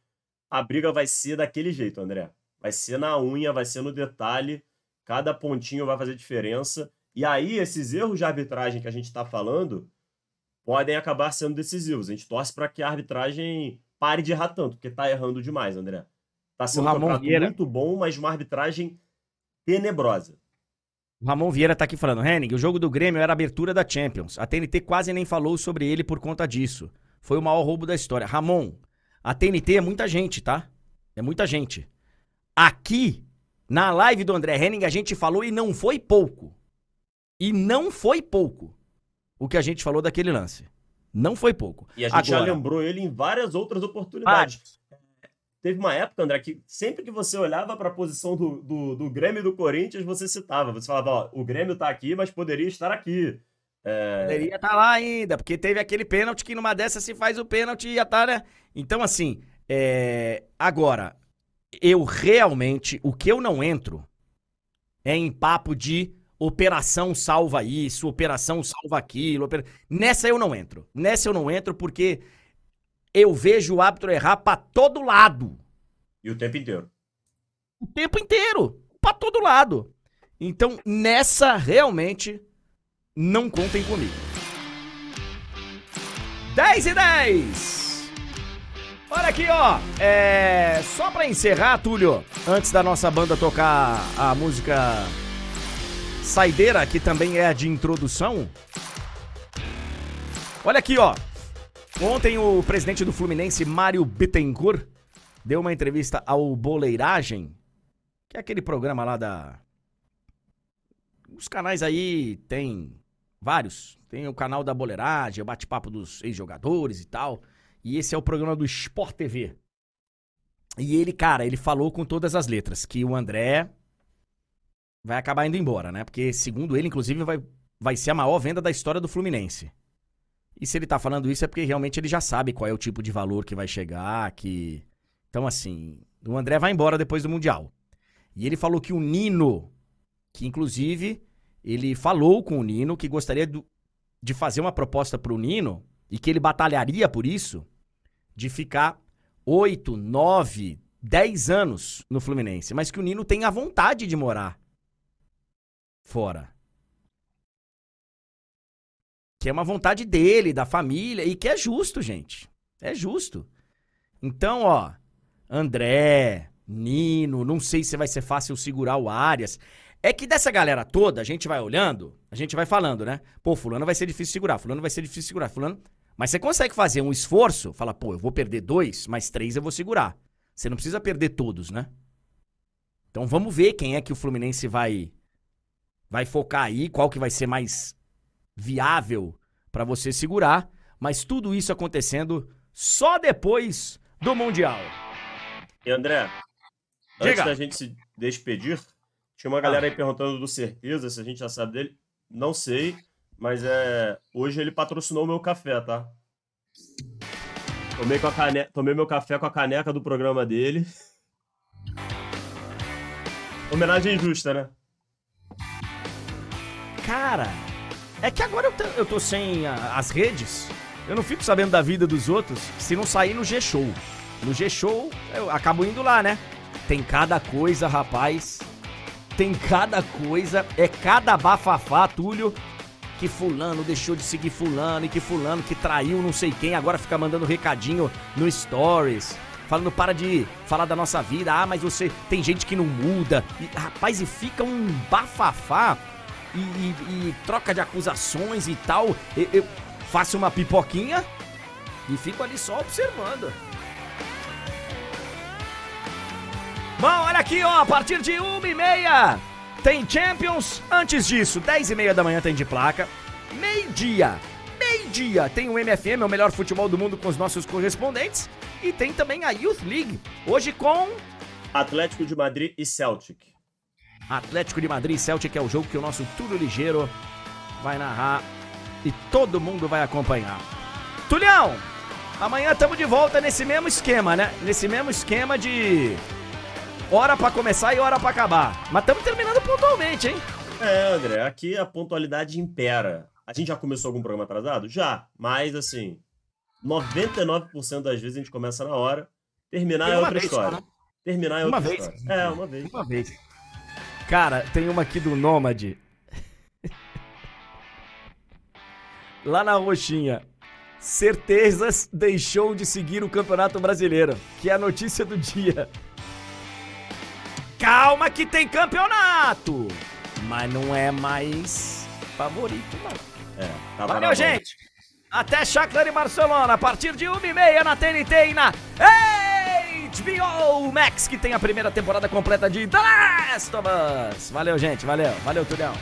A briga vai ser daquele jeito, André. Vai ser na unha, vai ser no detalhe. Cada pontinho vai fazer diferença. E aí, esses erros de arbitragem que a gente está falando podem acabar sendo decisivos. A gente torce para que a arbitragem pare de errar tanto, porque está errando demais, André. Tá sendo um campeonato muito bom, mas uma arbitragem tenebrosa. O Ramon Vieira tá aqui falando, Henning, o jogo do Grêmio era a abertura da Champions. A TNT quase nem falou sobre ele por conta disso. Foi o maior roubo da história. Ramon, a TNT é muita gente, tá? É muita gente. Aqui, na live do André Henning, a gente falou e não foi pouco. E não foi pouco o que a gente falou daquele lance. Não foi pouco. E a gente Agora, já lembrou ele em várias outras oportunidades. Teve uma época, André, que sempre que você olhava para a posição do, do, do, Grêmio e do Corinthians, você citava. Você falava, ó, o Grêmio tá aqui, mas poderia estar aqui. É... Poderia estar tá lá ainda, porque teve aquele pênalti que numa dessas se faz o pênalti e ia estar, tá, né? Então, assim, é... agora, eu realmente, o que eu não entro é em papo de operação salva isso, operação salva aquilo. opera- Nessa eu não entro. Nessa eu não entro porque eu vejo o árbitro errar pra todo lado. E o tempo inteiro. O tempo inteiro. Pra todo lado. Então, nessa realmente não contem comigo. 10 e 10. Olha aqui, ó. É... Só pra encerrar, Túlio, antes da nossa banda tocar a música Saideira, que também é a de introdução. Olha aqui, ó. Ontem o presidente do Fluminense, Mário Bittencourt, deu uma entrevista ao Boleiragem, que é aquele programa lá da. Os canais aí tem vários. Tem o canal da Boleiragem, o bate-papo dos ex-jogadores e tal. E esse é o programa do Sport TV. E ele, cara, ele falou com todas as letras que o André vai acabar indo embora, né? Porque, segundo ele, inclusive, vai, vai ser a maior venda da história do Fluminense. E se ele tá falando isso é porque realmente ele já sabe qual é o tipo de valor que vai chegar, que. Então, assim, o André vai embora depois do Mundial. E ele falou que o Nino, que inclusive ele falou com o Nino que gostaria do- de fazer uma proposta pro Nino e que ele batalharia por isso, de ficar 8, 9, 10 anos no Fluminense, mas que o Nino tem a vontade de morar fora. Que é uma vontade dele, da família, e que é justo, gente. É justo. Então, ó, André, Nino, não sei se vai ser fácil segurar o Arias. É que dessa galera toda, a gente vai olhando, a gente vai falando, né? Pô, fulano vai ser difícil segurar, fulano vai ser difícil segurar, fulano... Mas você consegue fazer um esforço, fala, pô, eu vou perder dois, mas três eu vou segurar. Você não precisa perder todos, né? Então vamos ver quem é que o Fluminense vai vai focar aí, qual que vai ser mais viável pra você segurar, mas tudo isso acontecendo só depois do Mundial. E André, Diga. antes da gente se despedir, tinha uma galera aí perguntando do Certeza, se a gente já sabe dele. Não sei, mas é. Hoje ele patrocinou o meu café, tá? Tomei, com a cane... Tomei meu café com a caneca do programa dele. Homenagem justa, né? Cara, é que agora eu, tô- eu tô sem a- as redes. Eu não fico sabendo da vida dos outros se não sair no G-Show. No G-Show, eu acabo indo lá, né? Tem cada coisa, rapaz. Tem cada coisa. É cada bafafá, Túlio. Que fulano deixou de seguir fulano e que fulano que traiu não sei quem, agora fica mandando recadinho no Stories. Falando, para de falar da nossa vida. Ah, mas você. Tem gente que não muda. E, rapaz, e fica um bafafá e, e- e troca de acusações e tal. Eu, eu faço uma pipoquinha e fico ali só observando. Bom, olha aqui, ó, a partir de uma e meia tem Champions. Antes disso, 10 e meia da manhã tem de placa. Meio-dia, meio-dia tem o MFM, o melhor futebol do mundo com os nossos correspondentes. E tem também a Youth League, hoje com Atlético de Madrid e Celtic. Atlético de Madrid e Celtic é o jogo que o nosso Túlio Ligeiro vai narrar e todo mundo vai acompanhar. Tulhão, amanhã estamos de volta nesse mesmo esquema, né? Nesse mesmo esquema de hora pra começar e hora pra acabar. Mas estamos terminando pontualmente, hein? É, André, aqui a pontualidade impera. A gente já começou algum programa atrasado? Já, mas assim, 99% das vezes a gente começa na hora. Terminar é uma outra vez história. né? Terminar é Uma outra vez. história. É, uma vez. Uma vez. Cara, tem uma aqui do Nômade. Lá na roxinha. Certezas deixou de seguir o Campeonato Brasileiro, que é a notícia do dia. Calma que tem campeonato, mas não é mais favorito não. É, na Valeu, gente. Até Shakhtar e Barcelona, a partir de 1h30 na TNT e na HBO Max, que tem a primeira temporada completa de The Last of Us. Valeu, gente. Valeu. Valeu, Tulião.